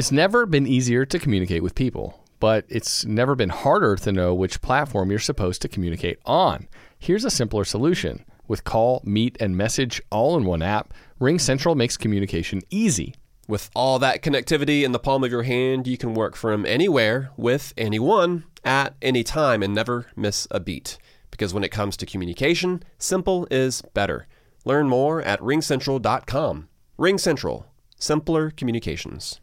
It's never been easier to communicate with people, but it's never been harder to know which platform you're supposed to communicate on. Here's a simpler solution. With call, meet, and message all in one app, RingCentral makes communication easy. With all that connectivity in the palm of your hand, you can work from anywhere with anyone at any time and never miss a beat. Because when it comes to communication, simple is better. Learn more at ringcentral.com. RingCentral, simpler communications.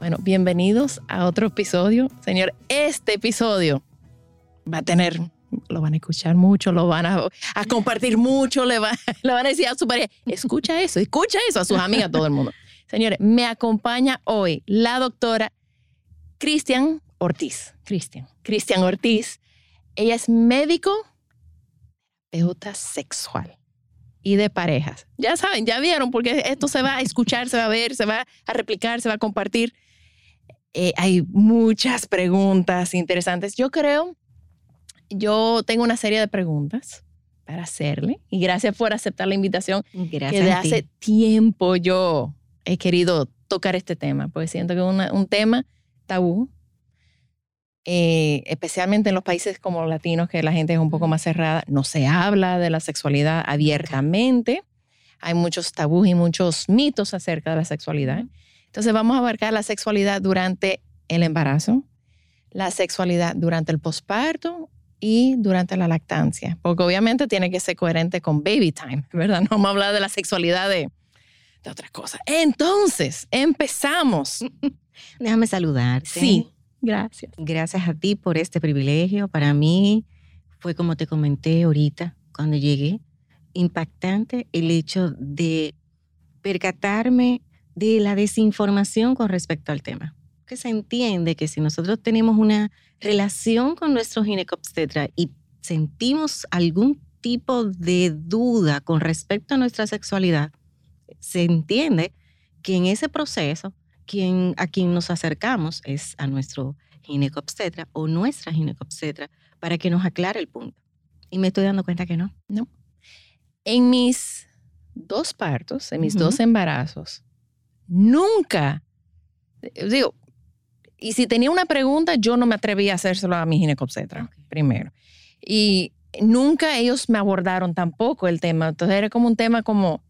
Bueno, bienvenidos a otro episodio. Señor, este episodio va a tener, lo van a escuchar mucho, lo van a, a compartir mucho, le, va, le van a decir a su pareja, escucha eso, escucha eso a sus amigas, a todo el mundo. Señores, me acompaña hoy la doctora Cristian Ortiz. Cristian, Cristian Ortiz. Ella es médico, terapeuta sexual y de parejas. Ya saben, ya vieron, porque esto se va a escuchar, se va a ver, se va a replicar, se va a compartir. Eh, hay muchas preguntas interesantes. Yo creo, yo tengo una serie de preguntas para hacerle y gracias por aceptar la invitación. Gracias. que de hace tiempo yo he querido tocar este tema, porque siento que es un tema tabú, eh, especialmente en los países como latinos, que la gente es un poco más cerrada, no se habla de la sexualidad abiertamente, hay muchos tabús y muchos mitos acerca de la sexualidad. Entonces vamos a abarcar la sexualidad durante el embarazo, la sexualidad durante el posparto y durante la lactancia, porque obviamente tiene que ser coherente con baby time, ¿verdad? No vamos a hablar de la sexualidad de, de otras cosas. Entonces, empezamos. Déjame saludarte. Sí, gracias. Gracias a ti por este privilegio. Para mí fue como te comenté ahorita cuando llegué, impactante el hecho de percatarme de la desinformación con respecto al tema. Que se entiende que si nosotros tenemos una relación con nuestro ginecobstetra y sentimos algún tipo de duda con respecto a nuestra sexualidad, se entiende que en ese proceso quien, a quien nos acercamos es a nuestro ginecobstetra o nuestra ginecobstetra para que nos aclare el punto. Y me estoy dando cuenta que no. En mis dos partos, en mis dos embarazos, nunca, eh, digo, y si tenía una pregunta, yo no me atreví a hacérselo a mi ginecobstetra primero. Y nunca ellos me abordaron tampoco el tema. Entonces era como un tema como,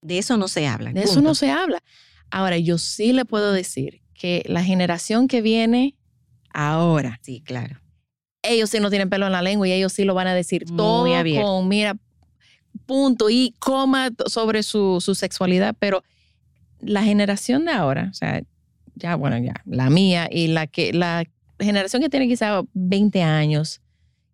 De eso no se habla. de eso no se habla. Ahora, yo sí le puedo decir que la generación que viene ahora, Sí, claro. ellos sí no tienen pelo en la lengua y ellos sí lo van a decir Muy todo abierto. con, mira, punto y coma sobre su, su sexualidad, pero la generación de ahora, o sea, ya, bueno, ya, la mía y la que, la generación que tiene quizá 20 años,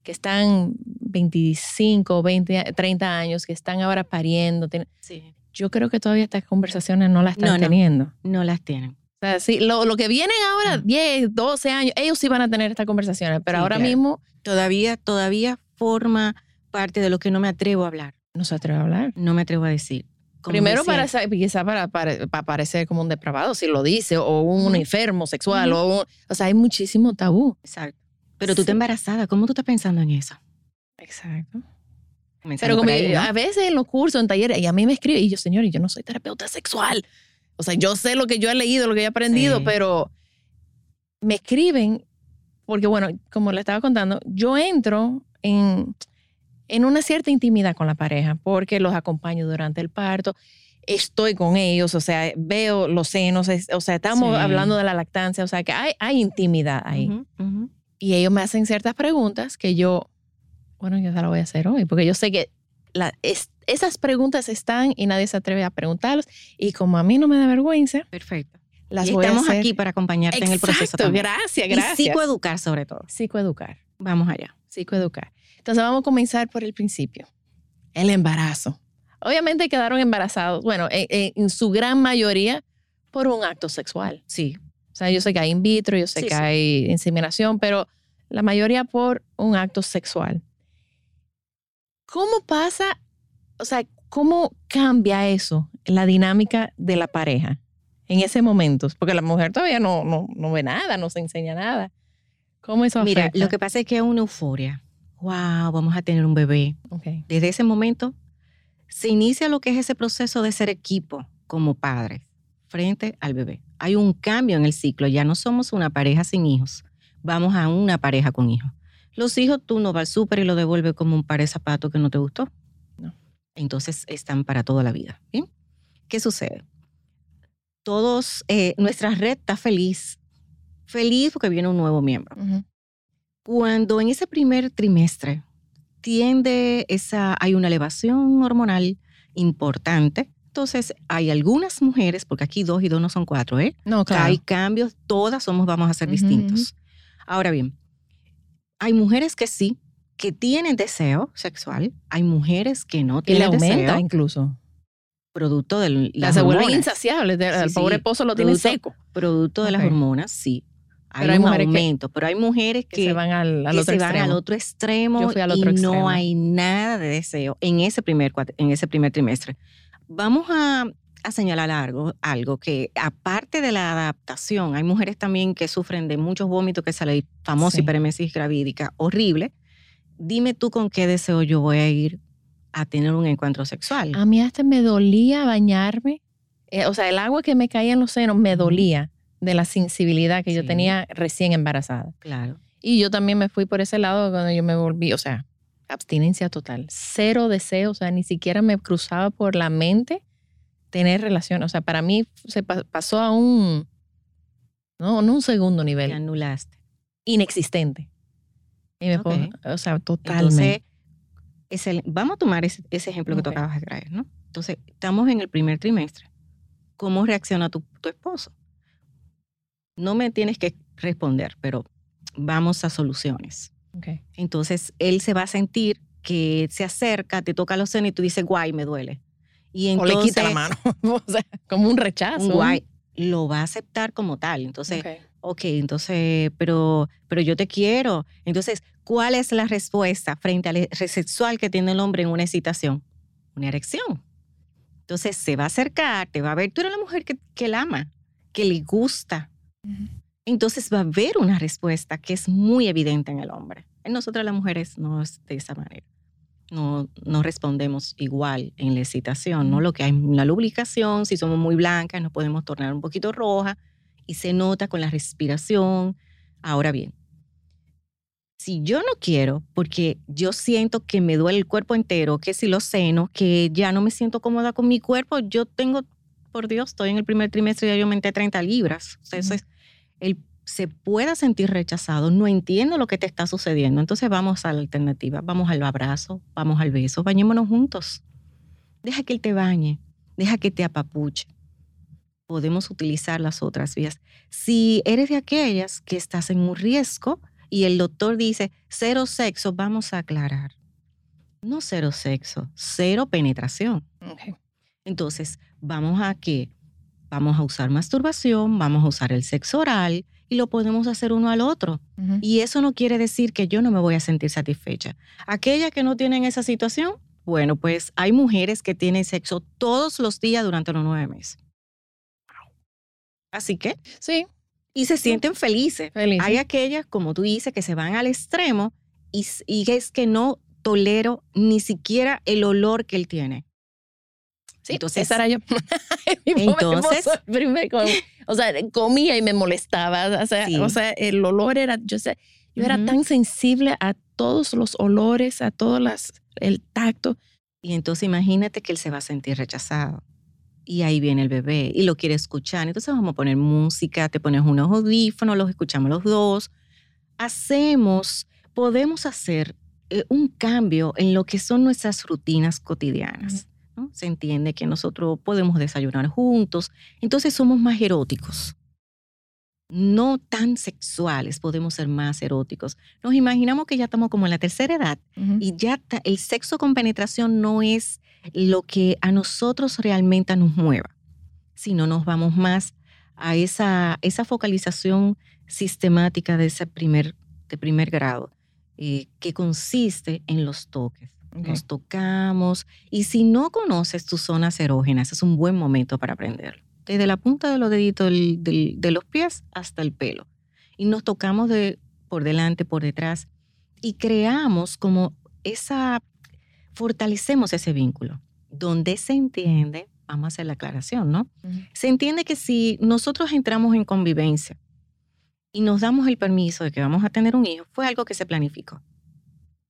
que están 25, 20, a- 30 años, que están ahora pariendo, tienen- Sí. yo creo que todavía estas conversaciones no las están No, no. teniendo. No las tienen. O sea, sí, lo, lo que vienen ahora, Mm. 10, 12 años, ellos sí van a tener estas conversaciones, pero Sí, ahora claro. mismo Todavía, todavía forma parte de lo que no me atrevo a hablar. no se atreve a hablar. No me atrevo a decir. Primero decía- para sa- quizá para, para, para parecer como un depravado, si lo dice, o un enfermo sexual, o, un- o sea, hay muchísimo tabú. Exacto. Pero tú Sí. estás embarazada. ¿Cómo tú estás pensando en eso? Exacto. Comenzando Pero como por ahí, ¿no? a veces en los cursos, en talleres, y a mí me escribe, y yo, señor, yo no soy terapeuta sexual. O sea, yo sé lo que yo he leído, lo que yo he aprendido, Sí. pero me escriben, porque bueno, como le estaba contando, yo entro en, en una cierta intimidad con la pareja, porque los acompaño durante el parto, estoy con ellos, o sea, veo los senos, o sea, estamos Sí. hablando de la lactancia, o sea, que hay, hay intimidad ahí. Ujú, ujú. Y ellos me hacen ciertas preguntas que yo, bueno, yo se las voy a hacer hoy, porque yo sé que la- es- esas preguntas están y nadie se atreve a preguntarlas. Y como a mí no me da vergüenza, Perfecto. las y voy estamos a hacer. aquí para acompañarte en el proceso Exacto, también. gracias, Y gracias. psicoeducar sobre todo. Psicoeducar, Vamos allá. psicoeducar. Entonces vamos a comenzar por el principio. El embarazo. Obviamente quedaron embarazados, bueno, en, en- su gran mayoría por un acto sexual. Sí, O sea, yo sé que hay in vitro, yo sé Sí, que sí. hay inseminación, pero la mayoría por un acto sexual. ¿Cómo pasa, o sea, cómo cambia eso, la dinámica de la pareja en ese momento? Porque la mujer todavía no, no, no ve nada, no se enseña nada. ¿Cómo eso Mira, afecta? lo que pasa es que es una euforia. Wow, vamos a tener un bebé. Ok. Desde ese momento se inicia lo que es ese proceso de ser equipo como padres frente al bebé. Hay un cambio en el ciclo, ya no somos una pareja sin hijos, vamos a una pareja con hijos. Los hijos tú no vas al súper y lo devuelves como un par de zapatos que no te gustó. No. Entonces están para toda la vida. ¿bien? ¿Qué sucede? Todos, eh, nuestra red está feliz, feliz porque viene un nuevo miembro. Ujú. Cuando en ese primer trimestre tiende esa, hay una elevación hormonal importante, entonces hay algunas mujeres, porque aquí dos y dos no son cuatro, ¿eh? No, claro. Hay cambios, todas somos, vamos a ser distintos. Ahora bien, hay mujeres que sí, que tienen deseo sexual, hay mujeres que no y le tienen aumenta deseo, incluso. producto de las se vuelven insaciables. Sí, el sí. pobre esposo lo tiene Producto- seco. Producto de las hormonas, sí. Hay, hay un mujeres que- aumento, pero hay mujeres Que, que, se van al, al que otro se van extremo. al otro extremo al y otro extremo. no hay nada de deseo en ese primer, en ese primer trimestre. Vamos a, a señalar algo, algo que aparte de la adaptación, hay mujeres también que sufren de muchos vómitos, que es la famosa Sí. hiperemesis gravídica, horrible. Dime tú con qué deseo yo voy a ir a tener un encuentro sexual. A mí hasta me dolía bañarme. Eh, o sea, el agua que me caía en los senos me dolía de la sensibilidad que yo tenía recién embarazada. Claro. Y yo también me fui por ese lado cuando yo me volví, o sea, abstinencia total. Cero deseo, o sea, ni siquiera me cruzaba por la mente tener relación. O sea, para mí se pa- pasó a un, no, no un segundo Te nivel, anulaste. inexistente. Y me o sea, Entonces, totalmente. es el- vamos a tomar ese, ese ejemplo que tú acabas de traer, ¿no? Entonces, estamos en el primer trimestre. ¿Cómo reacciona tu, tu esposo? No me tienes que responder, pero vamos a soluciones. Ok. Entonces, él se va a sentir que se acerca, te toca los senos y tú dices, guay, me duele. Y o entonces, le quita la mano. o sea, como un rechazo. un guay, lo va a aceptar como tal. Entonces, Ok. ok, entonces, pero, pero yo te quiero. Entonces, ¿cuál es la respuesta frente al eje sexual que tiene el hombre en una excitación? Una erección. Entonces, se va a acercar, te va a ver, tú eres la mujer que, que él ama, que le gusta. Entonces va a haber una respuesta que es muy evidente en el hombre. En nosotras las mujeres no es de esa manera. No, no respondemos igual en la excitación, ¿no? Lo que hay en la lubricación, si somos muy blancas, nos podemos tornar un poquito roja y se nota con la respiración. Ahora bien, si yo no quiero, porque yo siento que me duele el cuerpo entero, que si los senos, que ya no me siento cómoda con mi cuerpo, yo tengo, por Dios, estoy en el primer trimestre y ya yo aumenté 30 libras. O sea, eso es- él se pueda sentir rechazado, no entiendo lo que te está sucediendo. Entonces vamos a la alternativa, vamos al abrazo, vamos al beso, bañémonos juntos. Deja que él te bañe, deja que te apapuche. Podemos utilizar las otras vías. Si eres de aquellas que estás en un riesgo y el doctor dice cero sexo, vamos a aclarar. No cero sexo, cero penetración. Entonces, vamos a qué? Vamos a usar masturbación, vamos a usar el sexo oral y lo podemos hacer uno al otro. Y eso no quiere decir que yo no me voy a sentir satisfecha. Aquellas que no tienen esa situación, bueno, pues hay mujeres que tienen sexo todos los días durante los nueve meses. Así que, Sí, y se sienten felices. feliz. Hay aquellas, como tú dices, que se van al extremo y, y es que no tolero ni siquiera el olor que él tiene. Sí, Entonces- esa era yo. Entonces- o sea, comía y me molestaba. O sea, Sí. o sea el olor era, yo sé, yo era Ujú. tan sensible a todos los olores, a todas las, el tacto. Y entonces imagínate que él se va a sentir rechazado. Y ahí viene el bebé y lo quiere escuchar. Entonces vamos a poner música, te pones unos audífonos, los escuchamos los dos. Hacemos, podemos hacer eh, un cambio en lo que son nuestras rutinas cotidianas. ¿No? Se entiende que nosotros podemos desayunar juntos. Entonces somos más eróticos. No tan sexuales, podemos ser más eróticos. Nos imaginamos que ya estamos como en la tercera edad y ya el sexo con penetración no es lo que a nosotros realmente nos mueva, sino nos vamos más a esa, esa focalización sistemática de ese primer, de primer grado, eh, que consiste en los toques. Nos tocamos y si no conoces tus zonas erógenas, es un buen momento para aprenderlo. Desde la punta de los deditos del- del- de los pies hasta el pelo. Y nos tocamos de por delante, por detrás y creamos como esa, fortalecemos ese vínculo, donde se entiende, vamos a hacer la aclaración, ¿no? Se entiende que si nosotros entramos en convivencia y nos damos el permiso de que vamos a tener un hijo, fue algo que se planificó.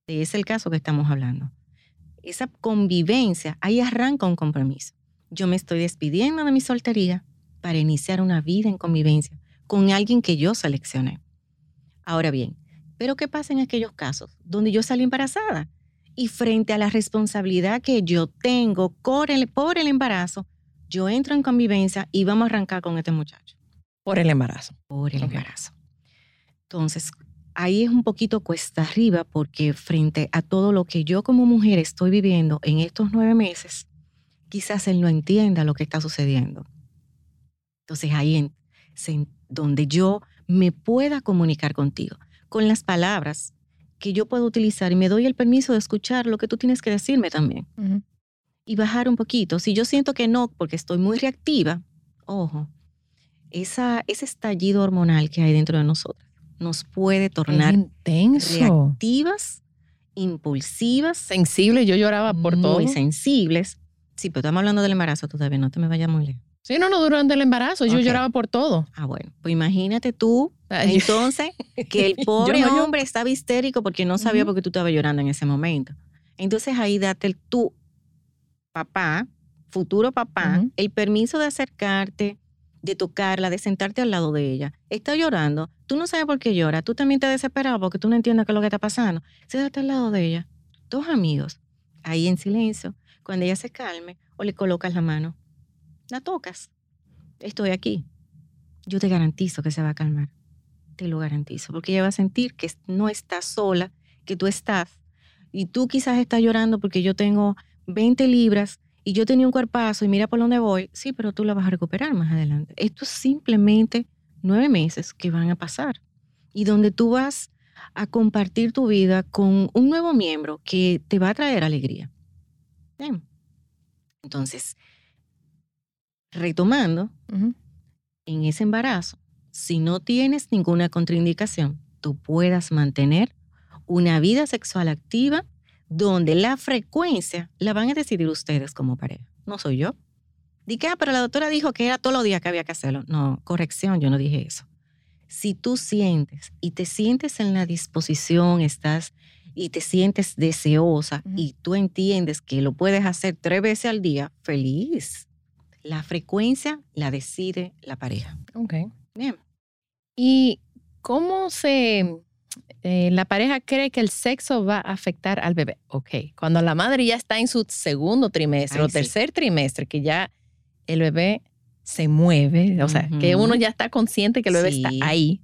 Ese es el caso que estamos hablando. Esa convivencia, ahí arranca un compromiso. Yo me estoy despidiendo de mi soltería para iniciar una vida en convivencia con alguien que yo seleccioné. Ahora bien, ¿pero qué pasa en aquellos casos donde yo salí embarazada? Y frente a la responsabilidad que yo tengo por el, por el embarazo, yo entro en convivencia y vamos a arrancar con este muchacho Por el embarazo. por el embarazo. Entonces, ahí es un poquito cuesta arriba porque frente a todo lo que yo como mujer estoy viviendo en estos nueve meses, quizás él no entienda lo que está sucediendo. Entonces, ahí en, donde yo me pueda comunicar contigo con las palabras que yo puedo utilizar y me doy el permiso de escuchar lo que tú tienes que decirme también y bajar un poquito. Si yo siento que no, porque estoy muy reactiva, ojo, esa, ese estallido hormonal que hay dentro de nosotros nos puede tornar reactivas, impulsivas, Sensible, yo lloraba por muy todo. sensibles. Sí, pero estamos hablando del embarazo todavía, no te me vayas muy lejos. Sí, no, no, durante el embarazo, yo lloraba por todo. Ah, bueno, pues imagínate tú, Ay, entonces, que el pobre no, yo- hombre estaba histérico porque no sabía por qué tú estabas llorando en ese momento. Entonces ahí date el tú, papá, futuro papá, el permiso de acercarte, de tocarla, de sentarte al lado de ella. Está llorando, tú no sabes por qué llora, tú también te desesperas porque tú no entiendes qué es lo que está pasando. Siéntate al lado de ella, dos amigos, ahí en silencio, cuando ella se calme, o le colocas la mano, la tocas. Estoy aquí. Yo te garantizo que se va a calmar. Te lo garantizo, porque ella va a sentir que no estás sola, que tú estás. Y tú quizás estás llorando porque yo tengo 20 libras y yo tenía un cuerpazo y mira por dónde voy. Sí, pero tú la vas a recuperar más adelante. Esto es simplemente nueve meses que van a pasar y donde tú vas a compartir tu vida con un nuevo miembro que te va a traer alegría. Bien. Entonces, retomando, en ese embarazo, si no tienes ninguna contraindicación, tú puedas mantener una vida sexual activa donde la frecuencia la van a decidir ustedes como pareja. No soy yo. Di que, ah, pero la doctora dijo que era todos los días que había que hacerlo. No, corrección, yo no dije eso. Si tú sientes y te sientes en la disposición, estás y te sientes deseosa Ujú. y tú entiendes que lo puedes hacer tres veces al día, feliz. La frecuencia la decide la pareja. Ok. Bien. ¿Y cómo se... eh, la pareja cree que el sexo va a afectar al bebé? Ok. Cuando la madre ya está en su segundo trimestre Ay, o sí. tercer trimestre, que ya el bebé se mueve, o sea, que uno ya está consciente que el bebé Sí. está ahí.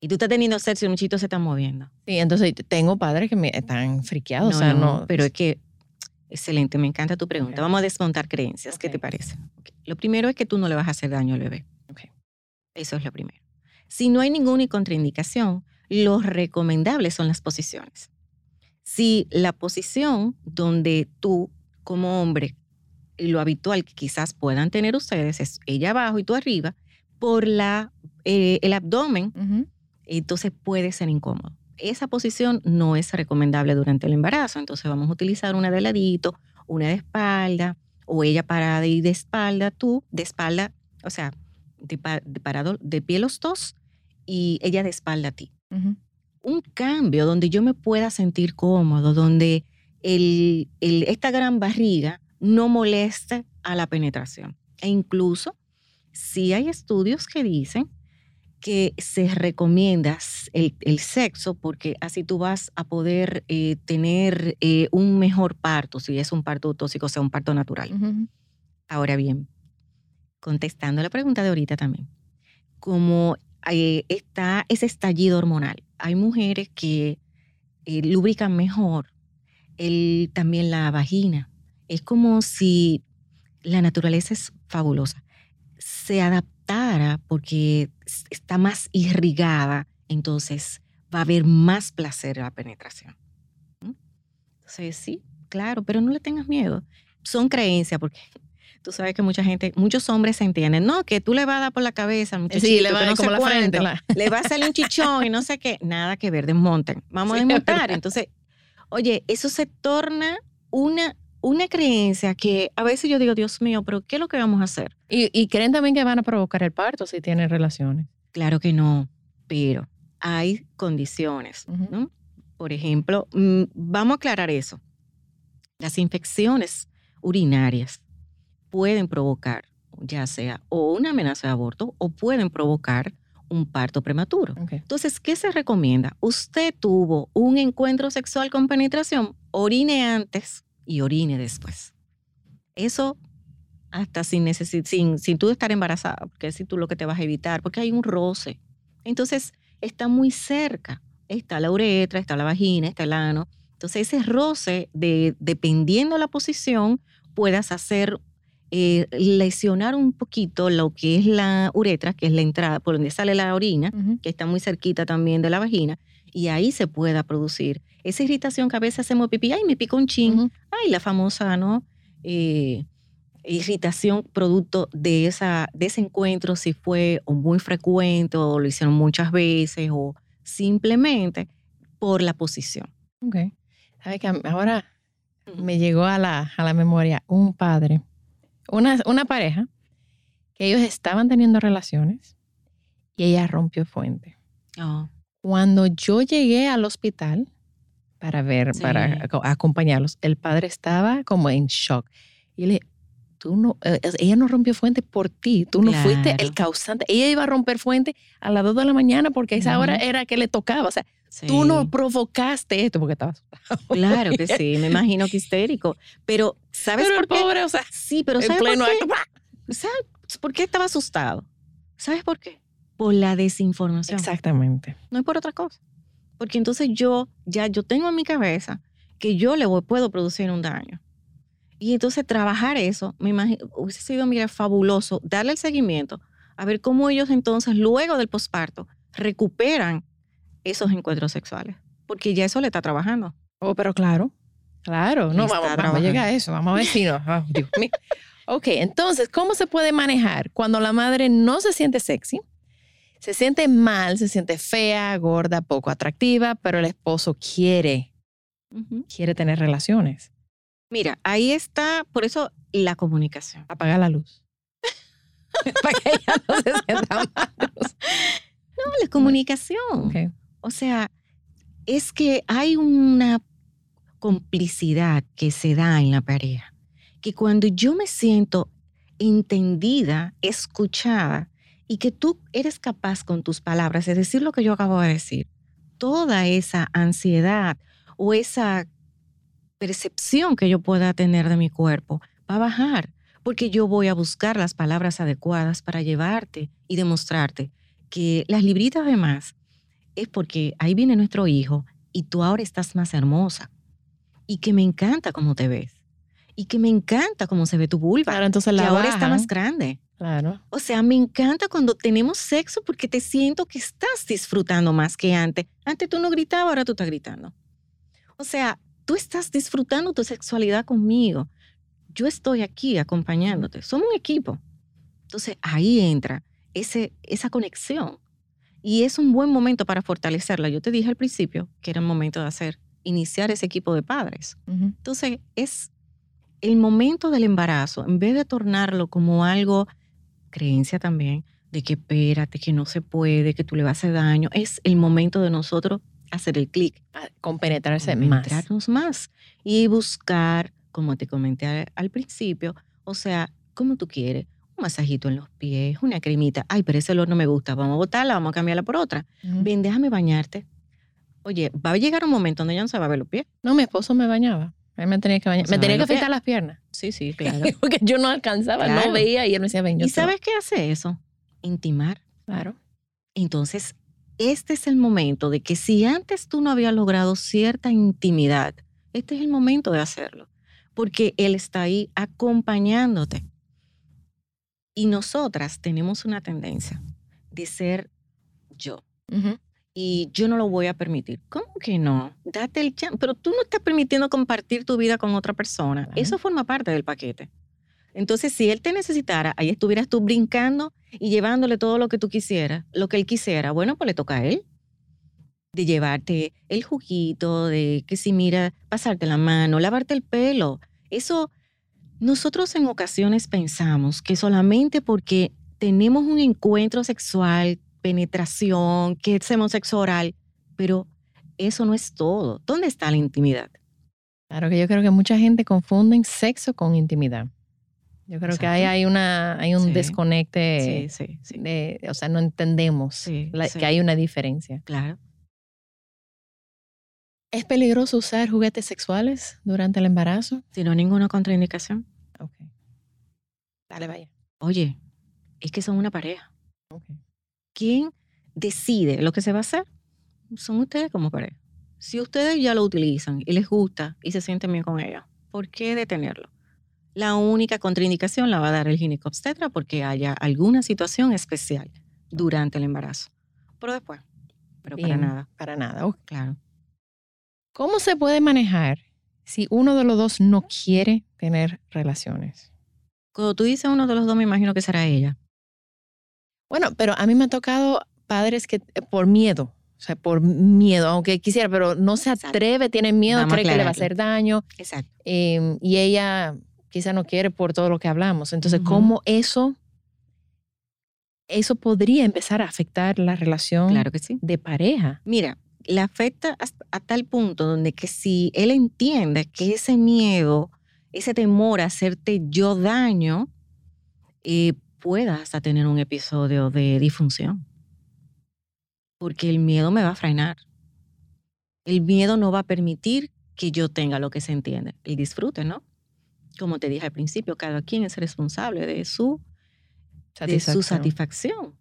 Y tú estás teniendo sexo y el muchito se está moviendo. Sí, entonces tengo padres que me están friqueados, o sea, no. Pero es que, excelente, me encanta tu pregunta. Vamos a desmontar creencias. ¿Qué te parece? Ok. Lo primero es que tú no le vas a hacer daño al bebé. Ok. Eso es lo primero. Si no hay ninguna contraindicación, lo recomendable son las posiciones. Si la posición donde tú, como hombre, lo habitual que quizás puedan tener ustedes es ella abajo y tú arriba, por la, eh, el abdomen, Ujú. entonces puede ser incómodo. Esa posición no es recomendable durante el embarazo, entonces vamos a utilizar una de ladito, una de espalda, o ella parada y de espalda, tú de espalda, o sea, de, de parado, de pie los dos y ella de espalda a ti. Un cambio donde yo me pueda sentir cómodo, donde el, el- esta gran barriga no moleste a la penetración. E incluso, si hay estudios que dicen que se recomienda el, el sexo porque así tú vas a poder eh, tener eh, un mejor parto, si es un parto tóxico, o sea, un parto natural. Ahora bien, contestando la pregunta de ahorita también, como eh, está ese estallido hormonal, hay mujeres que eh, lubrican mejor, el, también la vagina. Es como si la naturaleza es fabulosa. Se adaptó tara porque está más irrigada, entonces va a haber más placer en la penetración. Entonces, sí, claro, pero no le tengas miedo. Son creencias, porque tú sabes que mucha gente, muchos hombres se entienden, no, que tú le vas a dar por la cabeza, Sí, le va a no como la frente. cuánto, la- le va a salir un chichón y no sé qué, nada que ver, desmonten. Vamos Sí, a es desmontar. Entonces, oye, eso se torna una, una creencia que a veces yo digo, Dios mío, pero ¿qué es lo que vamos a hacer? Y, y creen también que van a provocar el parto si tienen relaciones. Claro que no, pero hay condiciones. ¿no? Por ejemplo, mm, vamos a aclarar eso. Las infecciones urinarias pueden provocar ya sea o una amenaza de aborto o pueden provocar un parto prematuro. Entonces, ¿qué se recomienda? Usted tuvo un encuentro sexual con penetración, orine antes y orine después. Eso hasta sin, necesi- sin, sin tú estar embarazada, porque si tú lo que te vas a evitar, porque hay un roce. Entonces, está muy cerca. Está la uretra, está la vagina, está el ano. Entonces, ese roce, de, dependiendo la posición, puedas hacer eh, lesionar un poquito lo que es la uretra, que es la entrada por donde sale la orina, que está muy cerquita también de la vagina, y ahí se pueda producir esa irritación que a veces hacemos pipí, ay, me pico un chin, Ujú. ay, la famosa, ¿no? Eh, irritación producto de, esa, de ese encuentro, si fue o muy frecuente o lo hicieron muchas veces o simplemente por la posición. Ok. ¿Sabe que ahora me llegó a la, a la memoria un padre, una, una pareja, que ellos estaban teniendo relaciones y ella rompió fuente. Oh, Cuando yo llegué al hospital para ver, Sí. para aco- acompañarlos, el padre estaba como en shock. Y le tú no, eh, ella no rompió fuente por ti, tú no fuiste el causante. Ella iba a romper fuente a las 2 de la mañana porque a esa hora era que le tocaba. O sea, tú no sí. provocaste esto porque estabas Claro que sí, me imagino que histérico. Pero, ¿sabes Pero el por qué? pobre, o sea, Sí, pero en ¿sabes pleno por qué? acto. ¿Sabes por qué estaba asustado? ¿Sabes por qué? Por la desinformación. Exactamente. No es por otra cosa. Porque entonces yo ya yo tengo en mi cabeza que yo le voy- puedo producir un daño. Y entonces trabajar eso, me imagino, hubiese sido, mira, fabuloso, darle el seguimiento, a ver cómo ellos entonces, luego del posparto, recuperan esos encuentros sexuales. Porque ya eso le está trabajando. Oh, pero claro, claro. No, vamos, vamos a llegar a eso. Vamos a ver si no. Ah, Dios mío. Ok, entonces, ¿cómo se puede manejar cuando la madre no se siente sexy? Se siente mal, se siente fea, gorda, poco atractiva, pero el esposo quiere, Ujú. quiere tener relaciones. Mira, ahí está, por eso la comunicación. Apaga la luz. Para que ella no se sienta mal. No, la comunicación. Ok. O sea, es que hay una complicidad que se da en la pareja, que cuando yo me siento entendida, escuchada, y que tú eres capaz con tus palabras de decir lo que yo acabo de decir, toda esa ansiedad o esa percepción que yo pueda tener de mi cuerpo va a bajar, porque yo voy a buscar las palabras adecuadas para llevarte y demostrarte que las libritas de más es porque ahí viene nuestro hijo y tú ahora estás más hermosa y que me encanta cómo te ves y que me encanta cómo se ve tu vulva, Claro, entonces que la ahora está más grande. Claro. O sea, me encanta cuando tenemos sexo porque te siento que estás disfrutando más que antes. Antes tú no gritabas, ahora tú estás gritando. O sea, tú estás disfrutando tu sexualidad conmigo. Yo estoy aquí acompañándote. Somos un equipo. Entonces ahí entra ese, esa conexión. Y es un buen momento para fortalecerla. Yo te dije al principio que era el momento de hacer, iniciar ese equipo de padres. Ujú. Entonces, es el momento del embarazo, en vez de tornarlo como algo, creencia también, de que espérate, que no se puede, que tú le vas a hacer daño, es el momento de nosotros hacer el clic, Ah, Compenetrarse más. entrarnos más y buscar, como te comenté al, al principio, o sea, como tú quieres, un masajito en los pies, una cremita, ay, pero ese olor no me gusta, vamos a botarla, vamos a cambiarla por otra. Ven, déjame bañarte. Oye, va a llegar un momento donde ya no se va a ver los pies. No, mi esposo me bañaba. Él me tenía que bañar. O sea, me tenía que afeitar las piernas. Sí, sí, claro. Porque yo no alcanzaba, Claro. no veía y él me decía, ven, yo ¿Y sabes qué hace eso? Intimar. Claro. Entonces, este es el momento de que si antes tú no habías logrado cierta intimidad, este es el momento de hacerlo, porque Él está ahí acompañándote. Y nosotras tenemos una tendencia de ser yo. Y yo no lo voy a permitir. ¿Cómo que no? Date el chance. Pero tú no estás permitiendo compartir tu vida con otra persona. Eso forma parte del paquete. Entonces, si él te necesitara, ahí estuvieras tú brincando y llevándole todo lo que tú quisieras, lo que él quisiera, bueno, pues le toca a él. De llevarte el juguito, de que si mira, pasarte la mano, lavarte el pelo. Eso, nosotros en ocasiones pensamos que solamente porque tenemos un encuentro sexual, penetración, que hacemos sexo oral, pero eso no es todo. ¿Dónde está la intimidad? Claro que yo creo que mucha gente confunde sexo con intimidad. Yo creo que ahí hay, una, hay un Sí. desconecte. sí, sí. de- o sea, no entendemos la- que hay una diferencia. Claro. ¿Es peligroso usar juguetes sexuales durante el embarazo? Si no ninguna contraindicación. Dale, vaya. Oye, es que son una pareja. ¿Quién decide lo que se va a hacer? Son ustedes como pareja. Si ustedes ya lo utilizan y les gusta y se sienten bien con ella, ¿por qué detenerlo? La única contraindicación la va a dar el ginecobstetra porque haya alguna situación especial durante el embarazo. Pero después, pero para nada, Para nada. ok. claro. ¿Cómo se puede manejar si uno de los dos no quiere tener relaciones? Cuando tú dices uno de los dos, me imagino que será ella. Bueno, pero a mí me ha tocado padres que eh, por miedo, o sea, por miedo, aunque quisiera, pero no se atreve, tiene miedo, Vamos cree que le va a hacer daño Exacto. eh, y ella quizá no quiere por todo lo que hablamos. Entonces. ¿cómo eso, eso podría empezar a afectar la relación Claro que sí. de pareja? Mira, le afecta hasta- a tal punto donde que si él entiende que ese miedo, ese temor a hacerte yo daño, eh, pueda hasta tener un episodio de disfunción. Porque el miedo me va a frenar. El miedo no va a permitir que yo tenga lo que se entiende, el disfrute, ¿no? Como te dije al principio, cada quien es responsable de su de su satisfacción.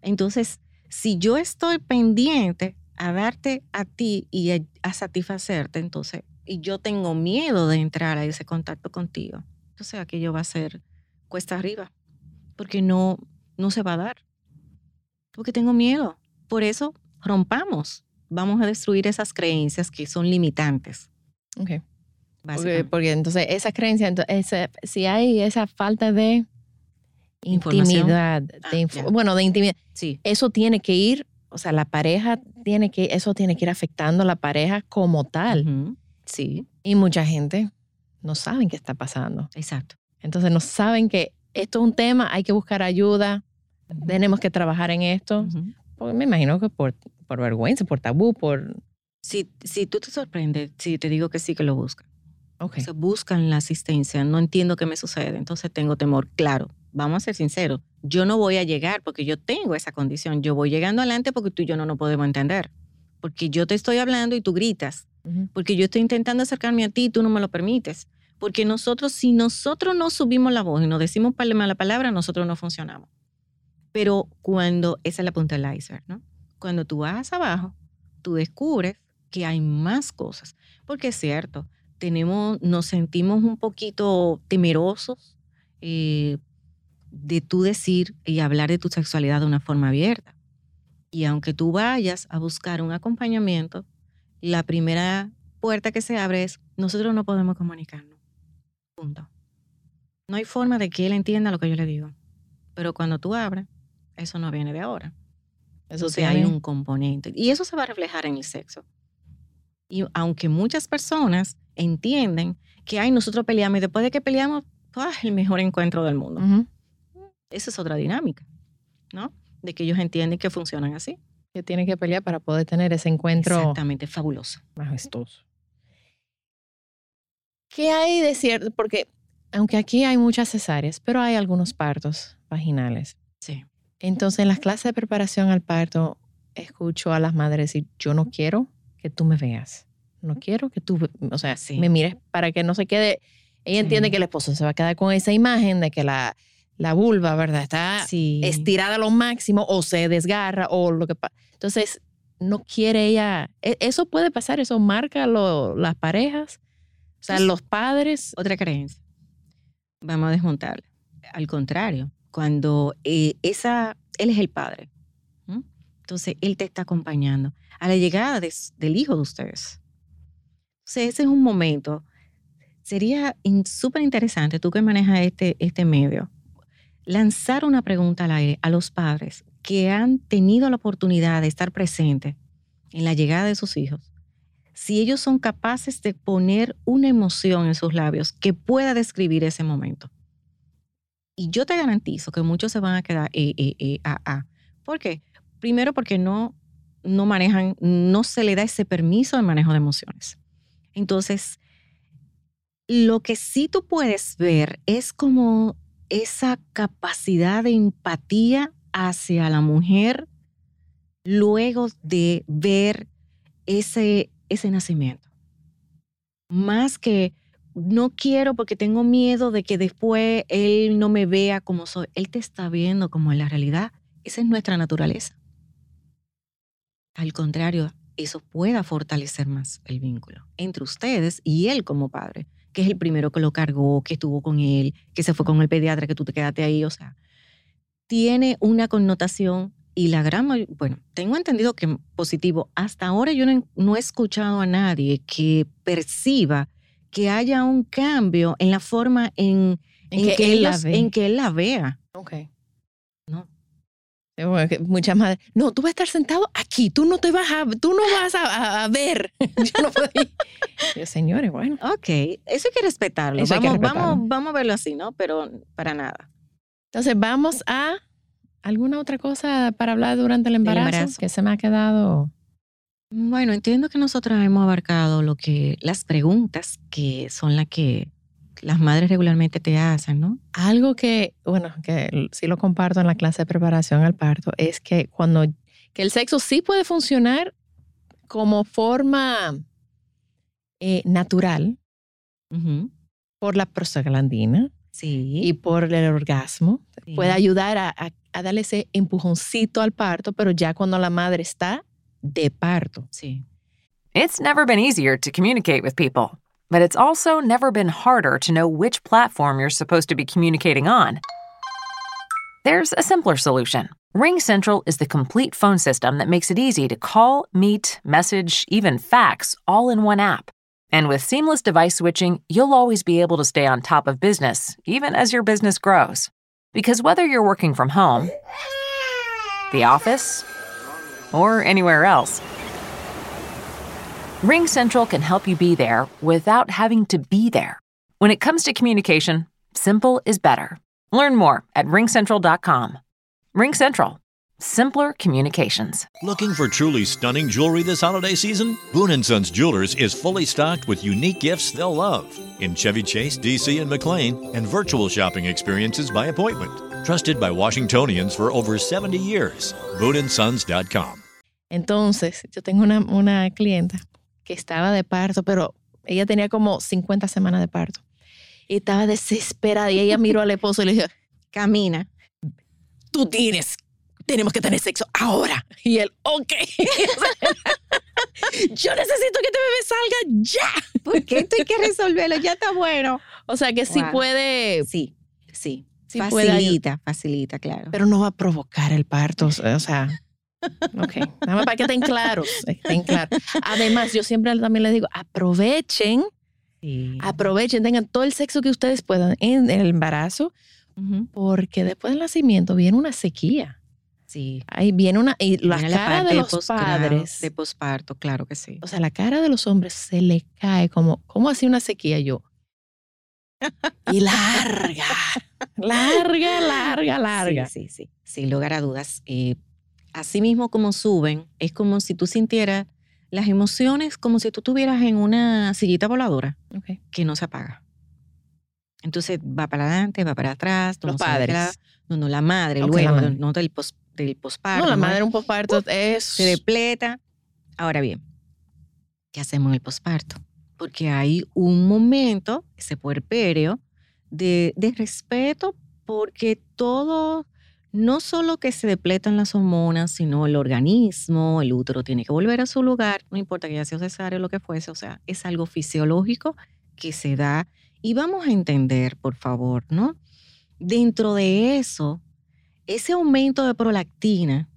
Entonces, si yo estoy pendiente a darte a ti y a, a satisfacerte, entonces, y yo tengo miedo de entrar a ese contacto contigo, entonces aquello va a ser cuesta arriba, porque no, no se va a dar, porque tengo miedo. Por eso, rompamos. Vamos a destruir esas creencias que son limitantes. Ok. Porque, porque entonces esa creencia, ento- esa- si hay esa falta de intimidad, Ah, de ya. bueno, de intimidad, Sí, eso tiene que ir, o sea, la pareja tiene que, eso tiene que ir afectando a la pareja como tal. ujú, sí, Y mucha gente no saben qué está pasando. exacto. Entonces no saben que esto es un tema, hay que buscar ayuda, tenemos que trabajar en esto. Ujú. Porque me imagino que por, por vergüenza, por tabú, por... Si, si tú te sorprendes, si te digo que sí que lo buscan. Ok. O sea, buscan la asistencia, no entiendo qué me sucede, entonces tengo temor. Claro, vamos a ser sinceros, yo no voy a llegar porque yo tengo esa condición, yo voy llegando adelante porque tú y yo no nos podemos entender, porque yo te estoy hablando y tú gritas, Porque yo estoy intentando acercarme a ti y tú no me lo permites, porque nosotros, si nosotros no subimos la voz y nos decimos mala palabra, nosotros no funcionamos. Pero cuando, esa es la punta del iceberg, ¿no? Cuando tú vas abajo, tú descubres que hay más cosas, porque es cierto, tenemos, nos sentimos un poquito temerosos eh, de tú decir y hablar de tu sexualidad de una forma abierta. Y aunque tú vayas a buscar un acompañamiento, la primera puerta que se abre es, nosotros no podemos comunicarnos. Punto. No hay forma de que él entienda lo que yo le digo. Pero cuando tú abres, eso no viene de ahora. Eso Entonces hay tiene- un componente. Y eso se va a reflejar en el sexo. Y aunque muchas personas entienden que ay, nosotros peleamos y después de que peleamos, ¡ah! el mejor encuentro del mundo. Ujú. Esa es otra dinámica, ¿no? De que ellos entienden que funcionan así. Que tiene que pelear para poder tener ese encuentro Exactamente, fabuloso. majestuoso. ¿Qué hay de cierto? Porque aunque aquí hay muchas cesáreas, pero hay algunos partos vaginales. Sí. Entonces, en las clases de preparación al parto, escucho a las madres decir, yo no quiero que tú me veas. No quiero que tú, o sea, Sí. me mires para que no se quede. Ella Sí. entiende que el esposo se va a quedar con esa imagen de que la, la vulva, ¿verdad? Está Sí. estirada a lo máximo o se desgarra o lo que pasa. Entonces, no quiere ella. e- Eso puede pasar, eso marca lo- las parejas. O sea, Sí. los padres. Otra creencia. Vamos a desmontarla. Al contrario, cuando eh, esa, él es el padre. Entonces, él te está acompañando a la llegada de del hijo de ustedes. Entonces, ese es un momento. Sería súper interesante, tú que manejas este, este medio, lanzar una pregunta al aire a los padres que han tenido la oportunidad de estar presentes en la llegada de sus hijos. Si ellos son capaces de poner una emoción en sus labios que pueda describir ese momento. Y yo te garantizo que muchos se van a quedar eh, eh, eh, ah, ah. ¿Por qué? Primero porque no, no manejan, no se le da ese permiso de manejo de emociones. Entonces, lo que sí tú puedes ver es como esa capacidad de empatía hacia la mujer luego de ver ese, ese nacimiento. Más que no quiero porque tengo miedo de que después él no me vea como soy. Él te está viendo como en la realidad. Esa es nuestra naturaleza. Al contrario, eso pueda fortalecer más el vínculo entre ustedes y él como padre, que es el primero que lo cargó, que estuvo con él, que se fue con el pediatra, que tú te quedaste ahí. O sea, tiene una connotación y la gran may- bueno, tengo entendido que positivo. Hasta ahora yo no, no he escuchado a nadie que perciba que haya un cambio en la forma en, En en que él la ellos- ve. en que él la vea. Ok. No. Sí, bueno, que Muchas madres, no, tú vas a estar sentado aquí, tú no te vas a, tú no vas a, a- a ver. Yo no puedo ir. Yo, señores, bueno. Ok, eso hay que respetarlo. Eso hay que vamos, respetarlo. vamos, vamos a verlo así, ¿no? Pero para nada. Entonces, vamos a alguna otra cosa para hablar durante el embarazo, embarazo. que se me ha quedado. Bueno, entiendo que nosotros hemos abarcado lo que las preguntas que son las que las madres regularmente te hacen, ¿no? Algo que, bueno, que sí lo comparto en la clase de preparación al parto, es que cuando, que el sexo sí puede funcionar como forma eh, natural Ujú. por la prostaglandina Sí. y por el orgasmo. sí. Puede ayudar a, a- a darle ese empujoncito al parto, pero ya cuando la madre está de parto. Sí. It's never been easier to communicate with people, but it's also never been harder to know which platform you're supposed to be communicating on. There's a simpler solution. Ring Central is the complete phone system that makes it easy to call, meet, message, even fax all in one app. And with seamless device switching, you'll always be able to stay on top of business, even as your business grows. Because whether you're working from home, the office, or anywhere else, Ring Central can help you be there without having to be there. When it comes to communication, simple is better. Learn more at ringcentral.com. Ring Central, simpler communications. Looking for truly stunning jewelry this holiday season? Boone & Sons Jewelers is fully stocked with unique gifts they'll love in Chevy Chase, DC, and McLean, and virtual shopping experiences by appointment. Trusted by Washingtonians for over 70 years. BooneAndSons.com. Entonces, yo tengo una, una clienta que estaba de parto, pero ella tenía como 50 semanas de parto. Y estaba desesperada y ella miró al esposo y le dijo, Camina. tú tienes, tenemos que tener sexo ahora. Y él, ok. Yo necesito que este bebé salga ya. ¿Por qué esto hay que resolverlo? Ya está bueno. O sea que sí Wow. puede, Sí, sí. sí puede facilita, facilita, claro. pero no va a provocar el parto. O sea, ok. Nada más para que estén claros. Estén claros. Además, yo siempre también les digo, aprovechen Sí. aprovechen, tengan todo el sexo que ustedes puedan en el embarazo, Ujú. porque después del nacimiento viene una sequía. Sí. Ahí viene una. Y la Viene cara de parte los padres. De posparto, claro que sí. o sea, la cara de los hombres se le cae como, ¿cómo así una sequía yo? Y larga, larga, larga, larga. Sí, sí, sí. Sin lugar a dudas. Eh, así mismo como suben, es como si tú sintieras las emociones como si tú estuvieras en una sillita voladora Ok. que no se apaga. Entonces va para adelante, va para atrás. Los no qué la- padres. no, no, la madre, Ok, luego, la madre. no del, pos, del posparto. No, la madre un posparto es. se depleta. Ahora bien, ¿qué hacemos en el posparto? Porque hay un momento, ese puerperio, de, de respeto, porque todo, no solo que se depletan las hormonas, sino el organismo, el útero tiene que volver a su lugar, no importa que haya sido cesárea o lo que fuese, o sea, es algo fisiológico que se da. Y vamos a entender, por favor, ¿no? Dentro de eso, ese aumento de prolactina,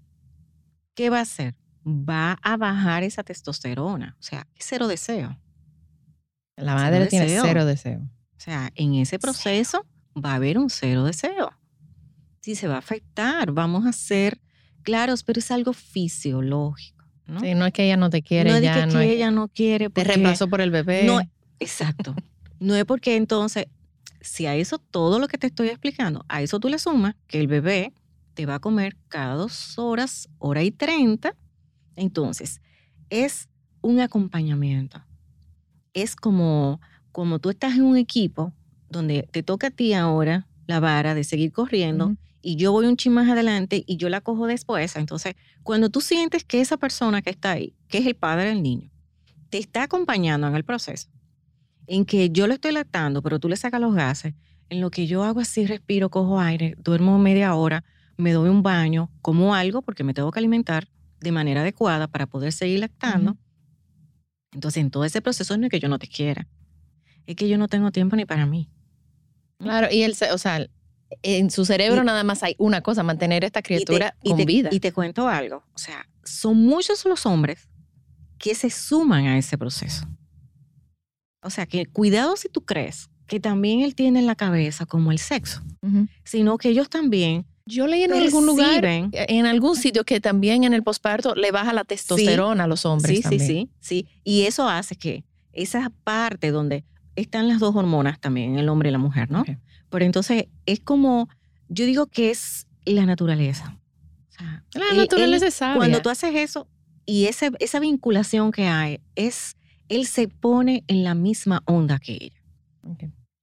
¿qué va a hacer? Va a bajar esa testosterona, o sea, cero deseo. La madre tiene deseo. cero deseo. O sea, en ese proceso va a haber un cero deseo. Sí, se va a afectar, vamos a ser claros, pero es algo fisiológico. ¿no? Sí, no es que ella no te quiere, no es de ya que, no que es- ella no quiere. te reemplazó por el bebé. No, exacto. No es porque entonces, si a eso todo lo que te estoy explicando, a eso tú le sumas que el bebé te va a comer cada dos horas, hora y treinta, entonces es un acompañamiento. Es como, como tú estás en un equipo donde te toca a ti ahora la vara de seguir corriendo. Y yo voy un chin más adelante y yo la cojo después. Entonces, cuando tú sientes que esa persona que está ahí, que es el padre del niño, te está acompañando en el proceso, en que yo lo estoy lactando, pero tú le sacas los gases, en lo que yo hago así, respiro, cojo aire, duermo media hora, me doy un baño, como algo porque me tengo que alimentar de manera adecuada para poder seguir lactando. Entonces, en todo ese proceso no es que yo no te quiera, es que yo no tengo tiempo ni para mí. Claro, y se- o sea, en su cerebro Y- nada más hay una cosa, mantener esta Y te- criatura y con te, vida. Y te cuento algo, o sea, son muchos los hombres que se suman a ese proceso. O sea, que cuidado si tú crees que también él tiene en la cabeza como el sexo, Ujú. sino que ellos también Yo leí en algún lugar, perciben- en algún sitio, que también en el posparto le baja la testosterona a los hombres. Sí, también. sí, sí, sí. Y eso hace que esa parte donde están las dos hormonas también, el hombre y la mujer, ¿no? Ok. Pero entonces es como, yo digo que es la naturaleza. O sea, La él- naturaleza él- es sabia. Cuando tú haces eso y ese, esa vinculación que hay, es, él se pone en la misma onda que ella.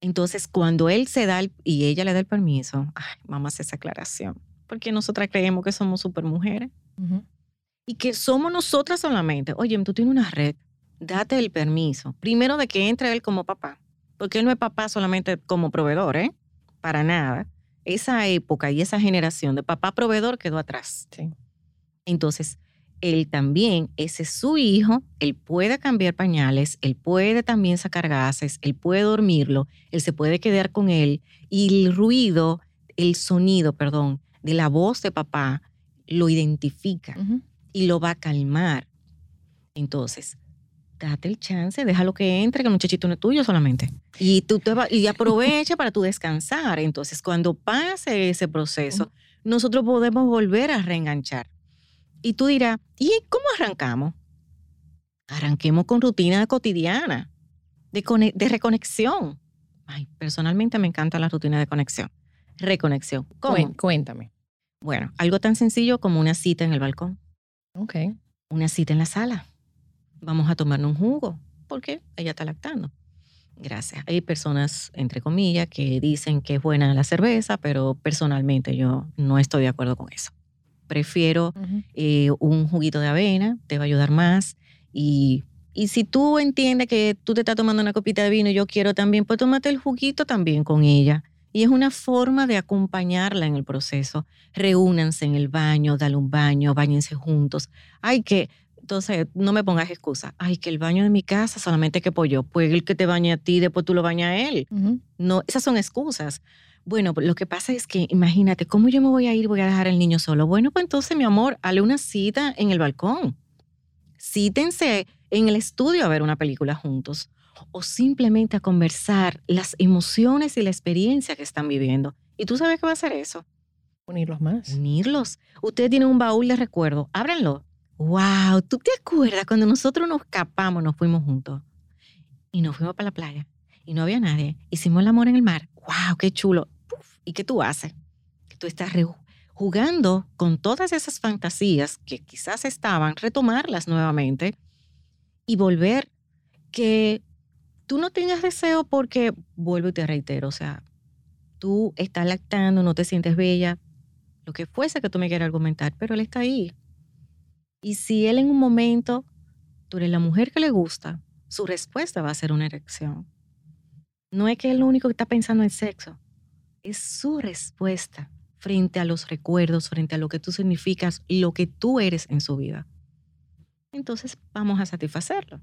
Entonces, cuando él se da el- y ella le da el permiso, ay, hacer esa aclaración, porque nosotras creemos que somos super mujeres y que somos nosotras solamente. Oye, tú tienes una red, date el permiso. Primero de que entre él como papá, porque él no es papá solamente como proveedor, ¿eh? Para nada. Esa época y esa generación de papá proveedor quedó atrás. Sí. Entonces, él también, ese es su hijo, él puede cambiar pañales, él puede también sacar gases, él puede dormirlo, él se puede quedar con él y el ruido, el sonido, perdón, de la voz de papá lo identifica y lo va a calmar. Entonces, date el chance, déjalo que entre, que el muchachito no es tuyo solamente. Y tú te va- y aprovecha para tú descansar. Entonces, cuando pase ese proceso, nosotros podemos volver a reenganchar. Y tú dirás, ¿y cómo arrancamos? Arranquemos con rutina cotidiana, de, de reconexión. Ay, personalmente me encanta la rutina de conexión. Reconexión. ¿Cómo? Cuéntame. Bueno, algo tan sencillo como una cita en el balcón Ok. una cita en la sala. Vamos a tomarnos un jugo, porque ella está lactando. Gracias. Hay personas, entre comillas, que dicen que es buena la cerveza, pero personalmente yo no estoy de acuerdo con eso. Prefiero Ujú. eh, un juguito de avena, te va a ayudar más. Y, y si tú entiendes que tú te estás tomando una copita de vino y yo quiero también, pues tómate el juguito también con ella. Y es una forma de acompañarla en el proceso. Reúnanse en el baño, dale un baño, bañense juntos. Ay, que, entonces, no me pongas excusa. Ay, que el baño de mi casa solamente que pollo. Pues el que te bañe a ti, después tú lo bañas a él. No, esas son excusas. Bueno, pues lo que pasa es que imagínate, ¿cómo yo me voy a ir? Voy a dejar al niño solo. Bueno, pues entonces, mi amor, hale una cita en el balcón. Cítense en el estudio a ver una película juntos o simplemente a conversar las emociones y la experiencia que están viviendo. ¿Y tú sabes qué va a hacer eso? Unirlos más. Unirlos. Ustedes tienen un baúl de recuerdos, ábranlo. Wow, ¿tú te acuerdas cuando nosotros nos escapamos, nos fuimos juntos? Y nos fuimos para la playa y no había nadie. Hicimos el amor en el mar. Wow, qué chulo. ¿Y qué tú haces? Tú estás jugando con todas esas fantasías que quizás estaban, retomarlas nuevamente y volver que tú no tengas deseo porque, vuelvo y te reitero, o sea, tú estás lactando, no te sientes bella, lo que fuese que tú me quieras argumentar, pero él está ahí. Y si él en un momento, tú la mujer que le gusta, su respuesta va a ser una erección. No es que él lo único que está pensando en sexo, es su respuesta frente a los recuerdos, frente a lo que tú significas, lo que tú eres en su vida. Entonces vamos a satisfacerlo.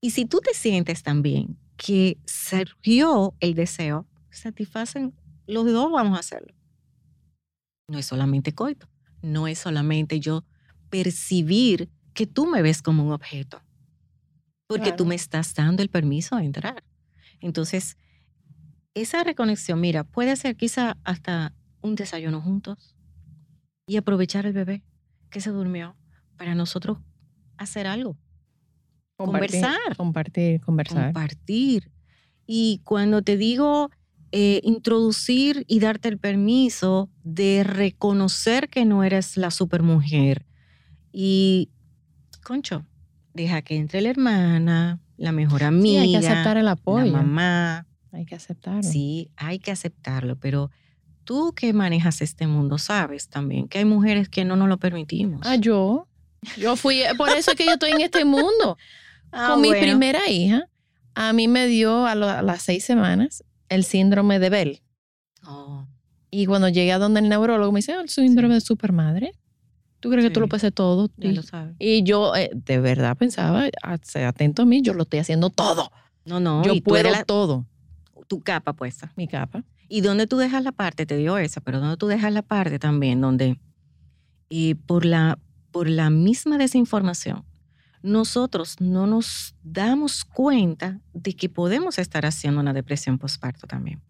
Y si tú te sientes también que surgió el deseo, satisfacen, los dos vamos a hacerlo. No es solamente coito, no es solamente yo percibir que tú me ves como un objeto, porque tú me estás dando el permiso de entrar. Entonces, esa reconexión, mira, puede ser quizá hasta un desayuno juntos y aprovechar el bebé que se durmió para nosotros hacer algo, Compartir, Conversar. Compartir, conversar. compartir. Y cuando te digo eh, introducir y darte el permiso de reconocer que no eres la supermujer y, concho, deja que entre la hermana, la mejor Sí, amiga, hay que aceptar el apoyo. la mamá. Hay que aceptarlo. Sí, hay que aceptarlo, pero tú que manejas este mundo sabes también que hay mujeres que no nos lo permitimos. Ah, yo. Yo fui, por eso es que yo estoy en este mundo. Ah, Con mi primera hija, a mí me dio a, lo- a las seis semanas el síndrome de Bell. Oh, Y cuando llegué a donde el neurólogo me dice, "Ah, el síndrome de supermadre. ¿Tú crees que tú lo puedes hacer todo? ya Y, lo sabes. y yo eh, de verdad pensaba, "Ah, atento a mí, yo lo estoy haciendo todo. No, no, yo puedo la- todo. tu capa puesta. Mi capa. ¿Y dónde tú dejas la parte? Te dio esa, pero ¿dónde tú dejas la parte también donde eh, por, la, por la misma desinformación, nosotros no nos damos cuenta de que podemos estar haciendo una depresión postparto también?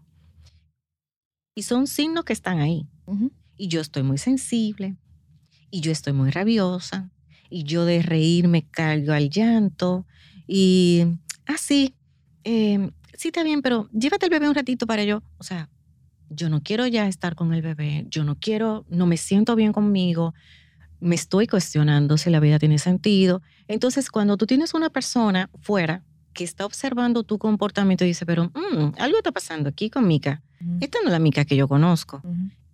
Y son signos que están ahí. Y yo estoy muy sensible, y yo estoy muy rabiosa, y yo de reírme cargo al llanto, y así, sí está bien, pero llévate el bebé un ratito para yo. O sea, yo no quiero ya estar con el bebé, yo no quiero, no me siento bien conmigo, me estoy cuestionando si la vida tiene sentido. Entonces, cuando tú tienes una persona fuera que está observando tu comportamiento y dice, pero mm, algo está pasando aquí con Mica. Ujú. Esta no es la Mica que yo conozco.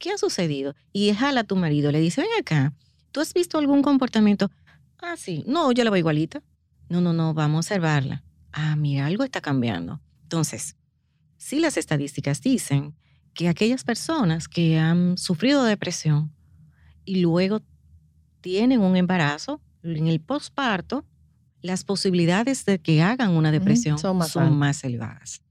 ¿Qué ha sucedido? Y jala a tu marido, le dice, ven acá, ¿tú has visto algún comportamiento? Ah, sí, no, yo la veo igualita. No, no, no, vamos a observarla. Ah, mira, algo está cambiando. Entonces, sí las estadísticas dicen que aquellas personas que han sufrido depresión y luego tienen un embarazo, en el posparto, las posibilidades de que hagan una depresión son más son más elevadas.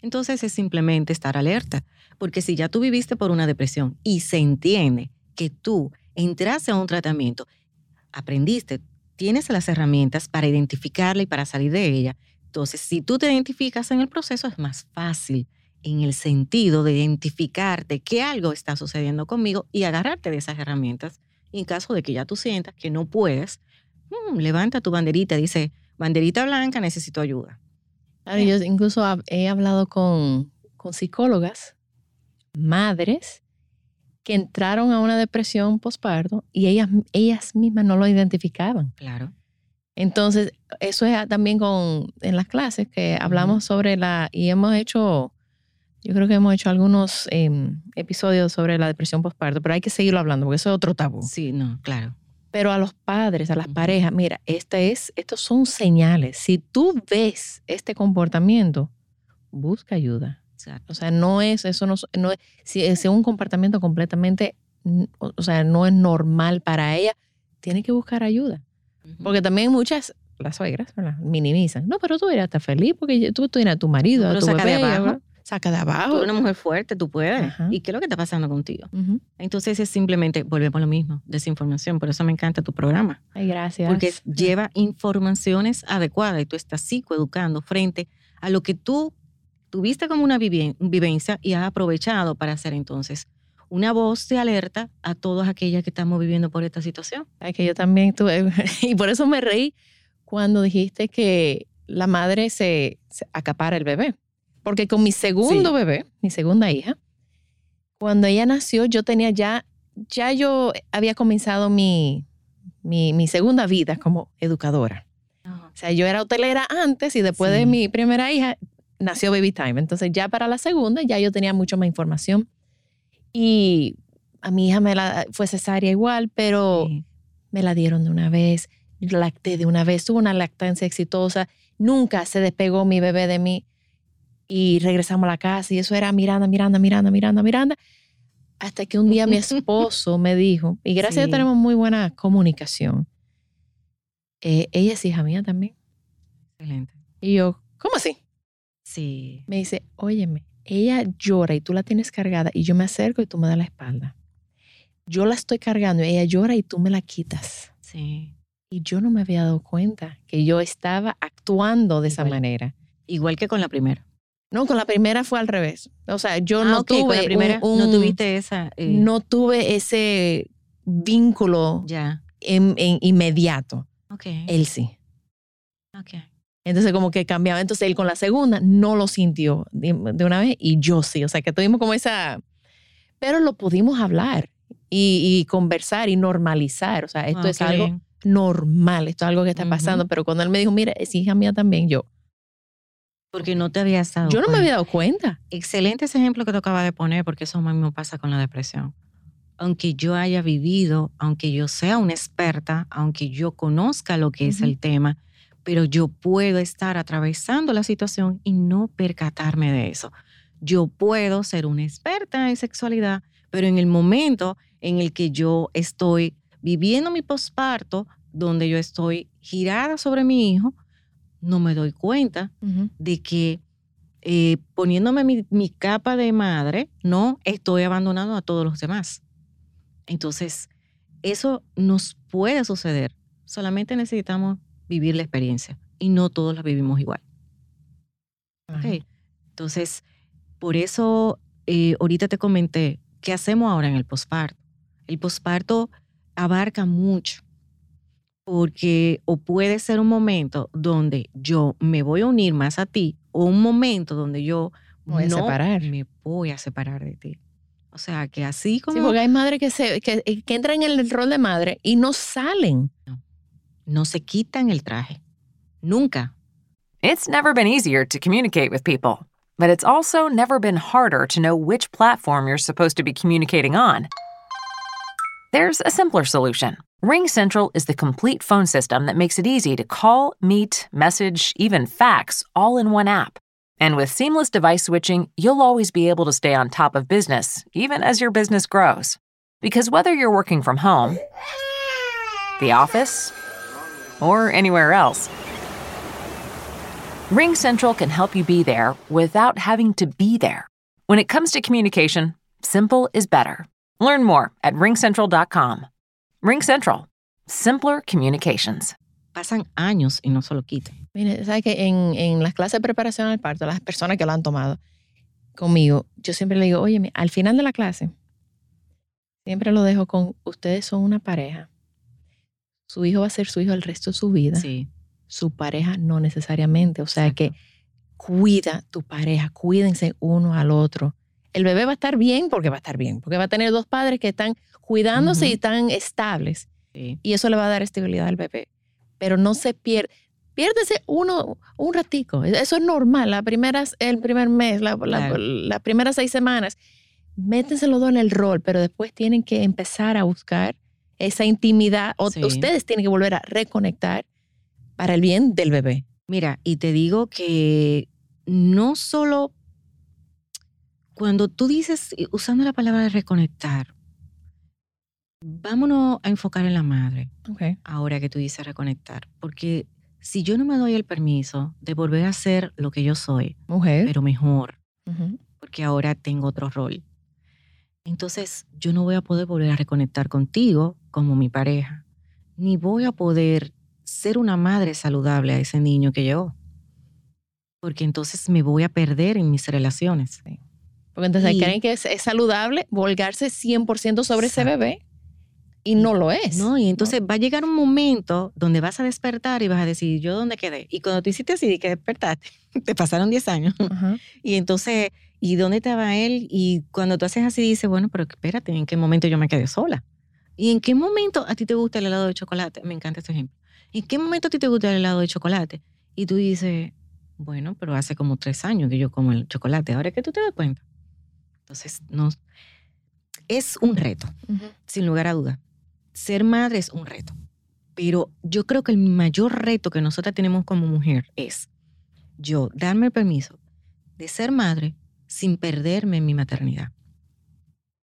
Entonces es simplemente estar alerta, porque si ya tú viviste por una depresión y se entiende que tú entraste a un tratamiento, aprendiste, tienes las herramientas para identificarla y para salir de ella, entonces si tú te identificas en el proceso es más fácil en el sentido de identificarte que algo está sucediendo conmigo y agarrarte de esas herramientas. Y en caso de que ya tú sientas que no puedes, mm, levanta tu banderita, dice, banderita blanca, necesito ayuda. Claro, yo incluso he hablado con, con psicólogas, madres, que entraron a una depresión postparto y ellas, ellas mismas no lo identificaban. Claro. Entonces, eso es también con, en las clases que hablamos sobre la, y hemos hecho, yo creo que hemos hecho algunos em, episodios sobre la depresión postparto, pero hay que seguirlo hablando porque eso es otro tabú. Sí, no, claro. Pero a los padres, a las parejas, mira, este es, estos son señales. Si tú ves este comportamiento, busca ayuda. O sea, no es, eso no, no es, si es un comportamiento completamente, o sea, no es normal para ella, tiene que buscar ayuda. Porque también muchas, las suegras, ¿verdad? minimizan. No, pero tú deberías estar feliz porque tú tienes a tu marido, No, a tu saca de abajo. ¿verdad? Saca de Tú abajo. eres una mujer fuerte, tú puedes. Ajá. ¿Y qué es lo que está pasando contigo? Entonces es simplemente, volvemos a lo mismo, desinformación. Por eso me encanta tu programa. Ay, gracias. Porque lleva informaciones adecuadas y tú estás psicoeducando frente a lo que tú tuviste como una vivencia y has aprovechado para hacer entonces una voz de alerta a todas aquellas que estamos viviendo por esta situación. Ay, que yo también tuve, y por eso me reí cuando dijiste que la madre se, se acapara el bebé. Porque con mi segundo Sí. bebé, mi segunda hija, cuando ella nació, yo tenía ya, ya yo había comenzado mi, mi, mi segunda vida como educadora. O sea, yo era hotelera antes y después de Sí. mi primera hija nació Baby Time. Entonces ya para la segunda ya yo tenía mucho más información. Y a mi hija me la fue cesárea igual, pero Sí. me la dieron de una vez, lacté de una vez, tuve una lactancia exitosa, nunca se despegó mi bebé de mí y regresamos a la casa y eso era Miranda, Miranda, Miranda, Miranda, Miranda, hasta que un día mi esposo me dijo, y gracias a. Dios tenemos muy buena comunicación, eh, ella es hija mía también. Excelente. Y yo, ¿cómo así? Sí. Me dice, óyeme, ella llora y tú la tienes cargada y yo me acerco y tú me das la espalda. yo la estoy cargando, ella llora y tú me la quitas. Sí. Y yo no me había dado cuenta que yo estaba actuando de esa manera. Igual que con la primera. No, con la primera fue al revés. O sea, yo Ah, no tuve con la primera un- no tuviste esa. eh, no tuve ese vínculo Ya. en- en inmediato. Ok. Él sí. Entonces como que cambiaba. Entonces él con la segunda no lo sintió de, una vez y yo sí. O sea que tuvimos como esa... Pero lo pudimos hablar y, y conversar y normalizar. O sea, esto Ah, es algo normal, esto es algo que está pasando. Pero cuando él me dijo, mira, es hija mía también, yo, Porque no te habías dado yo no me cuenta. había dado cuenta. Excelente ese ejemplo que te acabas de poner, porque eso mismo pasa con la depresión. Aunque yo haya vivido, aunque yo sea una experta, aunque yo conozca lo que es Ujú. el tema, pero yo puedo estar atravesando la situación y no percatarme de eso. Yo puedo ser una experta en sexualidad, pero en el momento en el que yo estoy viviendo mi posparto, donde yo estoy girada sobre mi hijo, no me doy cuenta de que eh, poniéndome mi, mi capa de madre, no estoy abandonando a todos los demás. Entonces, eso nos puede suceder. Solamente necesitamos vivir la experiencia y no todos la vivimos igual. ¿ok? Entonces, por eso eh, ahorita te comenté, ¿qué hacemos ahora en el posparto? El posparto abarca mucho porque o puede ser un momento donde yo me voy a unir más a ti o un momento donde yo Voy a no separar. me voy a separar de ti. O sea, que así como Sí, porque hay madres que, se, que, que entran en el rol de madre y no salen. no se quitan el traje. Nunca. It's never been easier to communicate with people, but it's also never been harder to know which platform you're supposed to be communicating on. There's a simpler solution. Ring Central is the complete phone system that makes it easy to call, meet, message, even fax all in one app. And with seamless device switching, you'll always be able to stay on top of business, even as your business grows. Because whether you're working from home, the office, or anywhere else, Ring Central can help you be there without having to be there. When it comes to communication, simple is better. Learn more at ringcentral.com. Ring Central, simpler communications. Pasan años y no se lo quitan. Mire, ¿sabes que en, en las clases de preparación al parto, las personas que lo han tomado conmigo, yo siempre le digo, oye, al final de la clase, siempre lo dejo con, ustedes son una pareja. Su hijo va a ser su hijo el resto de su vida. Sí. Su pareja no necesariamente. O sea Exacto. que cuida tu pareja, cuídense uno al otro. El bebé va a estar bien porque va a estar bien, porque va a tener dos padres que están cuidándose y están estables sí. y eso le va a dar estabilidad al bebé. Pero no se pierde. Piérdese uno un ratico. Eso es normal. La primera, el primer mes, la, la- las primeras seis semanas, métense los dos en el rol, pero después tienen que empezar a buscar esa intimidad. O Sí. ustedes tienen que volver a reconectar para el bien del bebé. Mira, y te digo que no solo cuando tú dices, usando la palabra de reconectar, vámonos a enfocar en la madre, ahora que tú dices reconectar, porque si yo no me doy el permiso de volver a ser lo que yo soy, Mujer. pero mejor, Ujú. porque ahora tengo otro rol, entonces yo no voy a poder volver a reconectar contigo como mi pareja, ni voy a poder ser una madre saludable a ese niño que yo, porque entonces me voy a perder en mis relaciones. Porque entonces Y- creen que es, es saludable volgarse 100% sobre ese Exacto. bebé y no lo es. No, y entonces va a llegar un momento donde vas a despertar y vas a decir, ¿yo dónde quedé? Y cuando tú hiciste así, que despertaste, te pasaron 10 años. Ajá. Y entonces, ¿y dónde estaba él? Y cuando tú haces así, dices, bueno, pero espérate, ¿en qué momento yo me quedé sola? ¿Y en qué momento a ti te gusta el helado de chocolate? Me encanta este ejemplo. ¿En qué momento a ti te gusta el helado de chocolate? Y tú dices, bueno, pero hace como tres años que yo como el chocolate. Ahora que tú te das cuenta. Entonces, no, es un reto, sin lugar a dudas. Ser madre es un reto. Pero yo creo que el mayor reto que nosotras tenemos como mujer es yo darme el permiso de ser madre sin perderme en mi maternidad.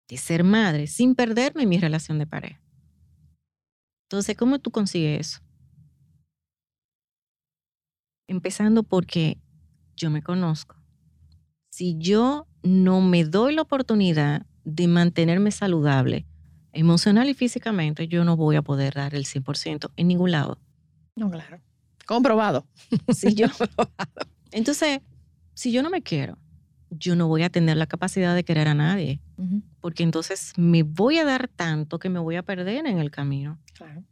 De ser madre sin perderme en mi relación de pareja. Entonces, ¿cómo tú consigues eso? Empezando porque yo me conozco. Si yo no me doy la oportunidad de mantenerme saludable, Emocional y físicamente yo no voy a poder dar el 100% en ningún lado. No, claro. Comprobado. Si yo, entonces, si yo no me quiero, yo no voy a tener la capacidad de querer a nadie, Ujú, porque entonces me voy a dar tanto que me voy a perder en el camino. Claro.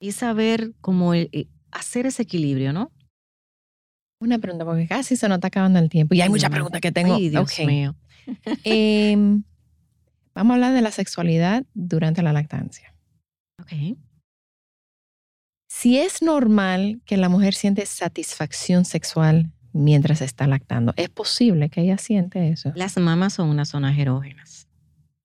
Y saber cómo el- eh, hacer ese equilibrio, ¿no? Una pregunta, porque casi se nos está acabando el tiempo. Y hay muchas Ay, preguntas que tengo. Ay, Dios mío. Em, vamos a hablar de la sexualidad durante la lactancia. Ok. Si es normal que la mujer siente satisfacción sexual mientras está lactando, ¿es posible que ella siente eso? Las mamas son unas zonas erógenas.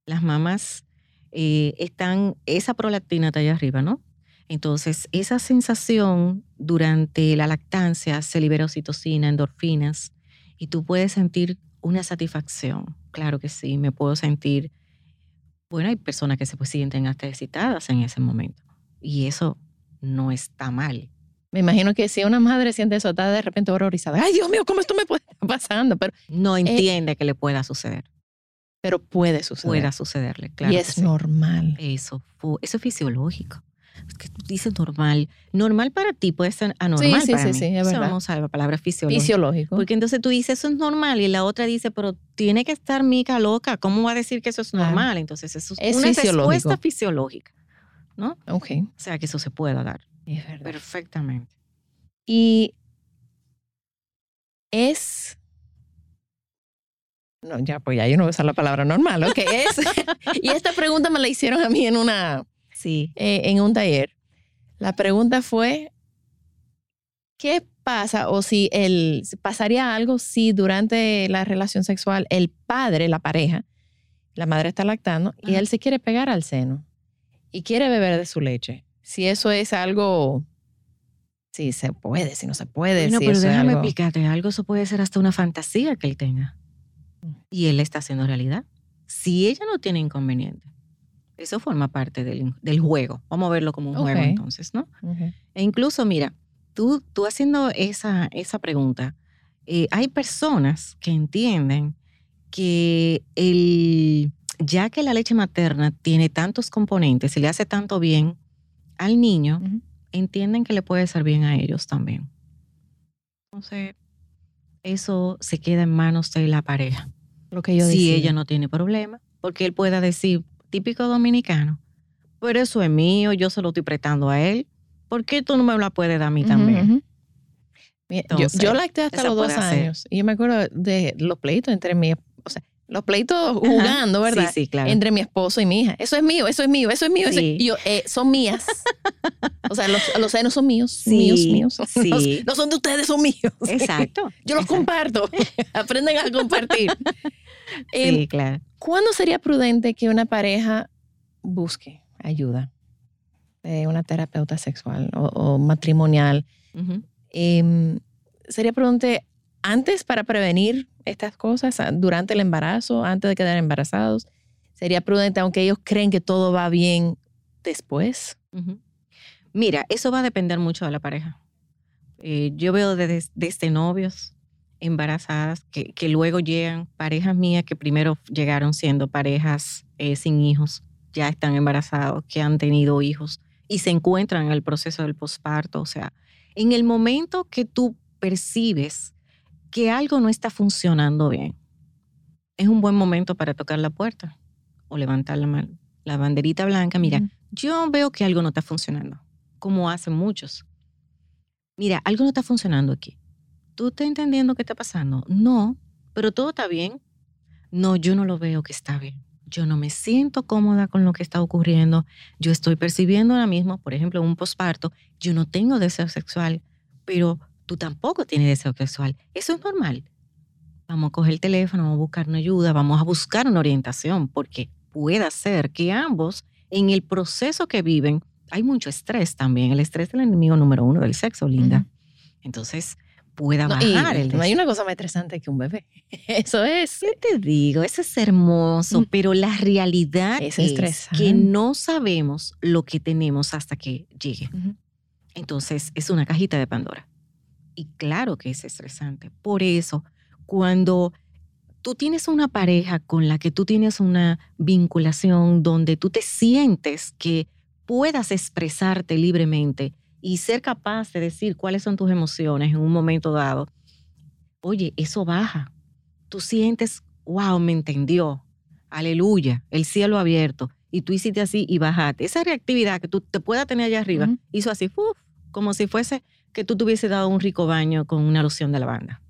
Las mamas eh, están, esa prolactina está allá arriba, ¿no? Entonces, esa sensación durante la lactancia se libera oxitocina, endorfinas, y tú puedes sentir una satisfacción. Claro que sí, me puedo sentir. Bueno, hay personas que se pues, sienten hasta excitadas en ese momento, y eso no está mal. Me imagino que si una madre siente eso, está de repente horrorizada. Ay, Dios mío, ¿cómo esto me puede estar pasando? Pero, No entiende que le pueda suceder. pero puede suceder. Pueda sucederle, claro. y es sí. normal. Eso, eso es fisiológico. Es que tú dices normal. Normal para ti puede ser anormal sí, para sí, mí. sí, es verdad. Vamos a la palabra fisiológico. Fisiológico. Porque entonces tú dices eso es normal y la otra dice, pero tiene que estar mica loca. ¿Cómo va a decir que eso es Claro. normal? Entonces eso es, Es una fisiológico. respuesta fisiológica. ¿No? ok. O sea que eso se pueda dar Es verdad. perfectamente. Y es. No, ya, pues ya yo no voy a usar la palabra normal, ¿ok? Es, y esta pregunta me la hicieron a mí en, una, Sí. eh, en un taller. La pregunta fue: ¿qué pasa o si el, pasaría algo si durante la relación sexual el padre, la pareja, la madre está lactando y él se quiere pegar al seno y quiere beber de su leche? Si eso es algo. Si se puede, si no se puede. Bueno, si pero déjame algo- explicarte algo. Eso puede ser hasta una fantasía que él tenga. Y él está haciendo realidad. Si ella no tiene inconveniente, eso forma parte del, del juego. Vamos a verlo como un juego entonces, ¿no? E incluso, mira, tú, tú haciendo esa, esa pregunta, eh, hay personas que entienden que el, ya que la leche materna tiene tantos componentes y le hace tanto bien al niño, entienden que le puede hacer bien a ellos también. Entonces, eso se queda en manos de la pareja. Lo que yo si decía. ella no tiene problema, porque él pueda decir, típico dominicano, pero eso es mío, yo se lo estoy prestando a él, ¿por qué tú no me la puedes dar a mí también? yo- Entonces, yo, lacté hasta los dos años. Y yo me acuerdo de los pleitos entre mi, o sea, los pleitos jugando, Ajá. ¿verdad? Sí, sí, claro. Entre mi esposo y mi hija. Eso es mío, eso es mío, eso es mío. eso. Y yo, eh, son mías. o sea, los, los senos son míos, Sí, míos, míos. sí. No son de ustedes, son míos. Exacto. Yo los exacto. comparto. Aprenden a compartir. Em, Sí, claro. ¿Cuándo sería prudente que una pareja busque ayuda de una terapeuta sexual o, o matrimonial? Em, ¿Sería prudente antes para prevenir estas cosas, durante el embarazo, antes de quedar embarazados? ¿Sería prudente aunque ellos creen que todo va bien después? Mira, eso va a depender mucho de la pareja. Eh, yo veo desde, desde novios embarazadas que, que luego llegan parejas mías que primero llegaron siendo parejas eh, sin hijos, ya están embarazados, que han tenido hijos y se encuentran en el proceso del posparto. O sea, en el momento que tú percibes que algo no está funcionando bien, es un buen momento para tocar la puerta o levantar la, mano, la banderita blanca. Mira, yo veo que algo no está funcionando, como hacen muchos. Mira, algo no está funcionando aquí. ¿Tú estás entendiendo qué está pasando? No, pero todo está bien. No, yo no lo veo que está bien. Yo no me siento cómoda con lo que está ocurriendo. Yo estoy percibiendo ahora mismo, por ejemplo, un posparto. Yo no tengo deseo sexual, pero tú tampoco tienes deseo sexual. Eso es normal. Vamos a coger el teléfono, vamos a buscar una ayuda, vamos a buscar una orientación, porque puede ser que ambos, en el proceso que viven, hay mucho estrés también. El estrés es el enemigo número uno del sexo, Linda. Entonces, pueda No, bajar el no hay una cosa más estresante que un bebé. Eso es. ¿Qué te digo? Eso es hermoso, Mm. pero la realidad Es que no sabemos lo que tenemos hasta que llegue. Entonces, es una cajita de Pandora. Y claro que es estresante. Por eso, cuando tú tienes una pareja con la que tú tienes una vinculación donde tú te sientes que puedas expresarte libremente y ser capaz de decir cuáles son tus emociones en un momento dado, oye, eso baja. Tú sientes, wow, me entendió. Aleluya, el cielo abierto. Y tú hiciste así y bajaste. Esa reactividad que tú te puedas tener allá arriba, Ujú. hizo así, uf, como si fuese que tú te hubiese dado un rico baño con una loción de lavanda.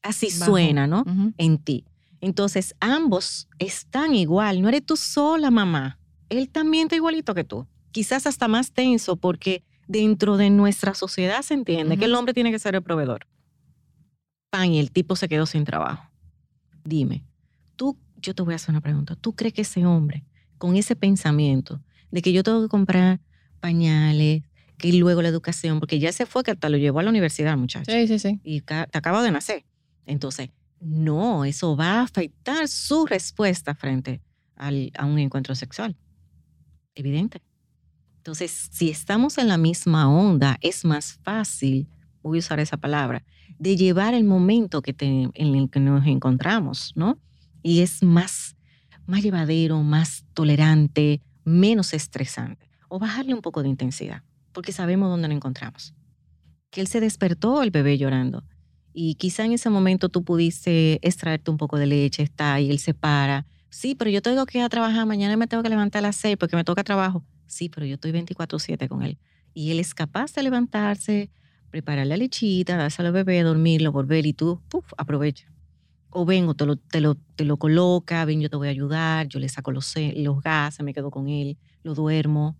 Así suena, ¿no? En ti. Entonces, ambos están igual. No eres tú sola, mamá. Él también está igualito que tú. Quizás hasta más tenso porque dentro de nuestra sociedad se entiende que el hombre tiene que ser el proveedor. Pan, y el tipo se quedó sin trabajo. Dime, tú, yo te voy a hacer una pregunta. ¿Tú crees que ese hombre, con ese pensamiento de que yo tengo que comprar pañales, que luego la educación, porque ya se fue que hasta lo llevó a la universidad, muchacho Sí, sí, sí. y te acabo de nacer. Entonces, no, eso va a afectar su respuesta frente al- a un encuentro sexual. Evidente. Entonces, si estamos en la misma onda, es más fácil, voy a usar esa palabra, de llevar el momento que te- en el que nos encontramos, ¿no? Y es más, más llevadero, más tolerante, menos estresante. O bajarle un poco de intensidad, porque sabemos dónde nos encontramos que él se despertó el bebé llorando. Y quizá en ese momento tú pudiste extraerte un poco de leche, está ahí, él se para. Sí, pero yo tengo que ir a trabajar, mañana me tengo que levantar a las seis porque me toca trabajo. Sí, pero yo estoy 24/7 con él. Y él es capaz de levantarse, preparar la lechita, dárselo al bebé, dormirlo, volver y tú, puf, aprovecha. O ven, o te lo, te, lo, te lo coloca, ven, yo te voy a ayudar, yo le saco los, los gases, me quedo con él, lo duermo.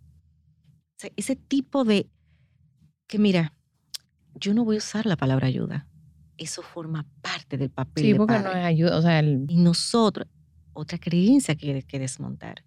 O sea, ese tipo de, que mira, yo no voy a usar la palabra ayuda. Eso forma parte del papel Sí, de porque no padre. es ayuda. O sea, el, Y nosotros, otra creencia que hay que desmontar.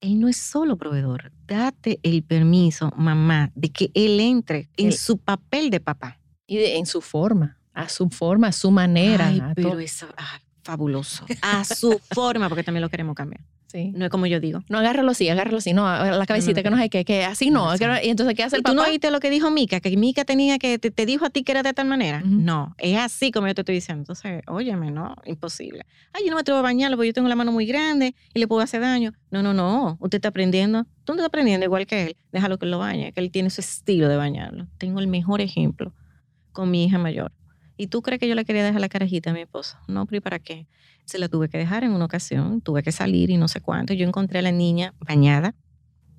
Él no es solo proveedor. Date el permiso, mamá, de que él entre en su papel de papá. y de- en su forma, a su forma, a su manera. Ay, a pero todo. eso, ah, fabuloso. A su forma, porque también lo queremos cambiar. Sí. No es como yo digo. No, agárralo así, agárralo así. No, la cabecita, no, que no hay que, que así no. no, que y entonces, ¿qué hace ¿Y el tú no papá? oíste lo que dijo Mica? Que Mica tenía que, te, te dijo a ti que era de tal manera. No, es así como yo te estoy diciendo. Entonces, óyeme, no, imposible. Ay, yo no me atrevo a bañarlo porque yo tengo la mano muy grande y le puedo hacer daño. No, no, no. Usted está aprendiendo. Tú no estás aprendiendo igual que él. Déjalo que él lo bañe, que él tiene su estilo de bañarlo. Tengo el mejor ejemplo con mi hija mayor. ¿Y tú crees que yo le quería dejar la carajita a mi esposo? No, pero ¿y para qué? Se la tuve que dejar en una ocasión, tuve que salir y no sé cuánto. Yo encontré a la niña bañada,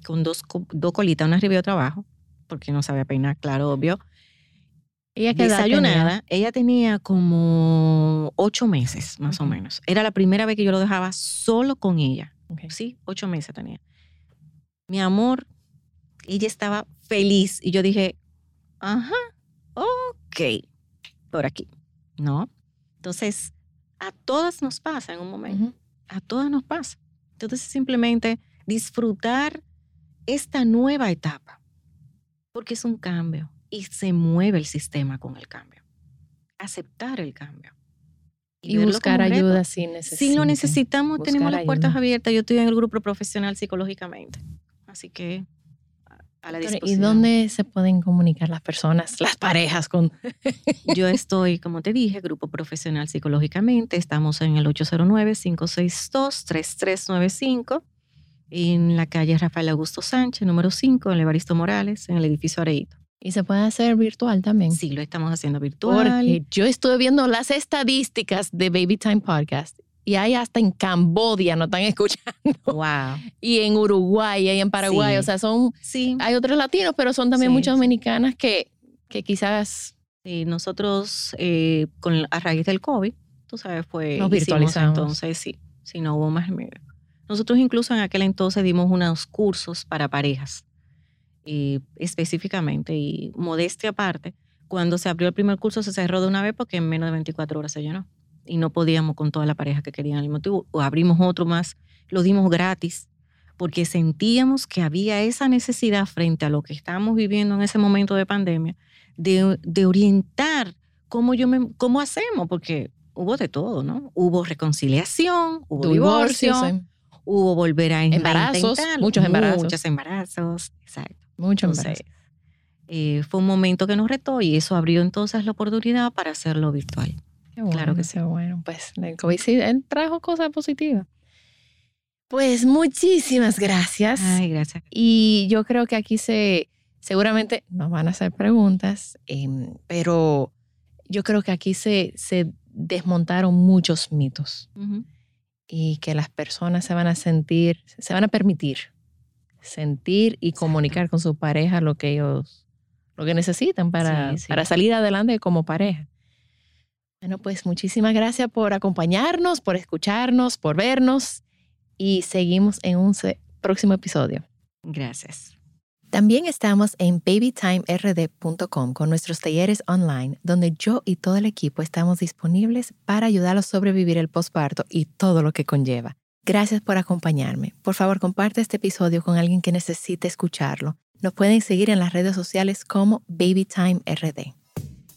con dos, dos colitas, una arriba y otra abajo, porque no sabía peinar, claro, obvio. ¿Ella qué edad tenía? Desayunada, ella tenía como ocho meses, más o menos. Era la primera vez que yo lo dejaba solo con ella. Ok. Sí, ocho meses tenía. Mi amor, ella estaba feliz y yo dije, ajá, ok, por aquí, ¿no? Entonces, a todas nos pasa en un momento, a todas nos pasa. Entonces, simplemente disfrutar esta nueva etapa, porque es un cambio y se mueve el sistema con el cambio. Aceptar el cambio. Y buscar ayuda si necesitas. Si lo necesitamos, buscar tenemos las puertas ayuda. abiertas. Yo estoy en el grupo profesional psicológicamente. Así que a- la ¿Y dónde se pueden comunicar las personas, las parejas con Yo estoy, como te dije, grupo profesional psicológicamente. Estamos en el 809-562-3395 en la calle Rafael Augusto Sánchez, número 5, en el Evaristo Morales, en el edificio Areito. y se puede hacer virtual también? Sí, lo estamos haciendo virtual. Porque yo estuve viendo las estadísticas de Baby Time Podcast y hay hasta en Cambodia no están escuchando Wow. y en Uruguay y en Paraguay, Sí. o sea, son Sí, hay otros latinos, pero son también Sí, muchas dominicanas que, que quizás sí, nosotros eh, con, a raíz del COVID, tú sabes, fue... Nos virtualizamos. Entonces, sí, sí, no hubo más medio. Nosotros incluso en aquel entonces dimos unos cursos para parejas, eh, específicamente, y modestia aparte, cuando se abrió el primer curso se cerró de una vez porque en menos de 24 horas se llenó. Y no podíamos con toda la pareja que querían al mismo tiempo. O abrimos otro más, lo dimos gratis, porque sentíamos que había esa necesidad frente a lo que estábamos viviendo en ese momento de pandemia, de, de orientar cómo, yo me, cómo hacemos, porque hubo de todo, ¿no? Hubo reconciliación, hubo divorcio, divorcios, sí. hubo volver a Embarazos, muchos embarazos. Muchos embarazos, exacto. mucho Entonces, embarazo. eh, fue un momento que nos retó y eso abrió entonces la oportunidad para hacerlo virtual. Qué bueno, Claro que qué bueno. Pues el COVID sí él trajo cosas positivas. Pues muchísimas gracias. Ay, gracias. Y yo creo que aquí se, seguramente nos van a hacer preguntas, em, pero yo creo que aquí se, se desmontaron muchos mitos Ujú. y que las personas se van a sentir, se van a permitir sentir y comunicar con su pareja lo que ellos, lo que necesitan para, Sí, sí. para salir adelante como pareja. Bueno, pues muchísimas gracias por acompañarnos, por escucharnos, por vernos y seguimos en un próximo episodio. Gracias. También estamos en babytimerd.com con nuestros talleres online, donde yo y todo el equipo estamos disponibles para ayudarlos a sobrevivir el posparto y todo lo que conlleva. Gracias por acompañarme. Por favor, comparte este episodio con alguien que necesite escucharlo. Nos pueden seguir en las redes sociales como BabyTimeRD.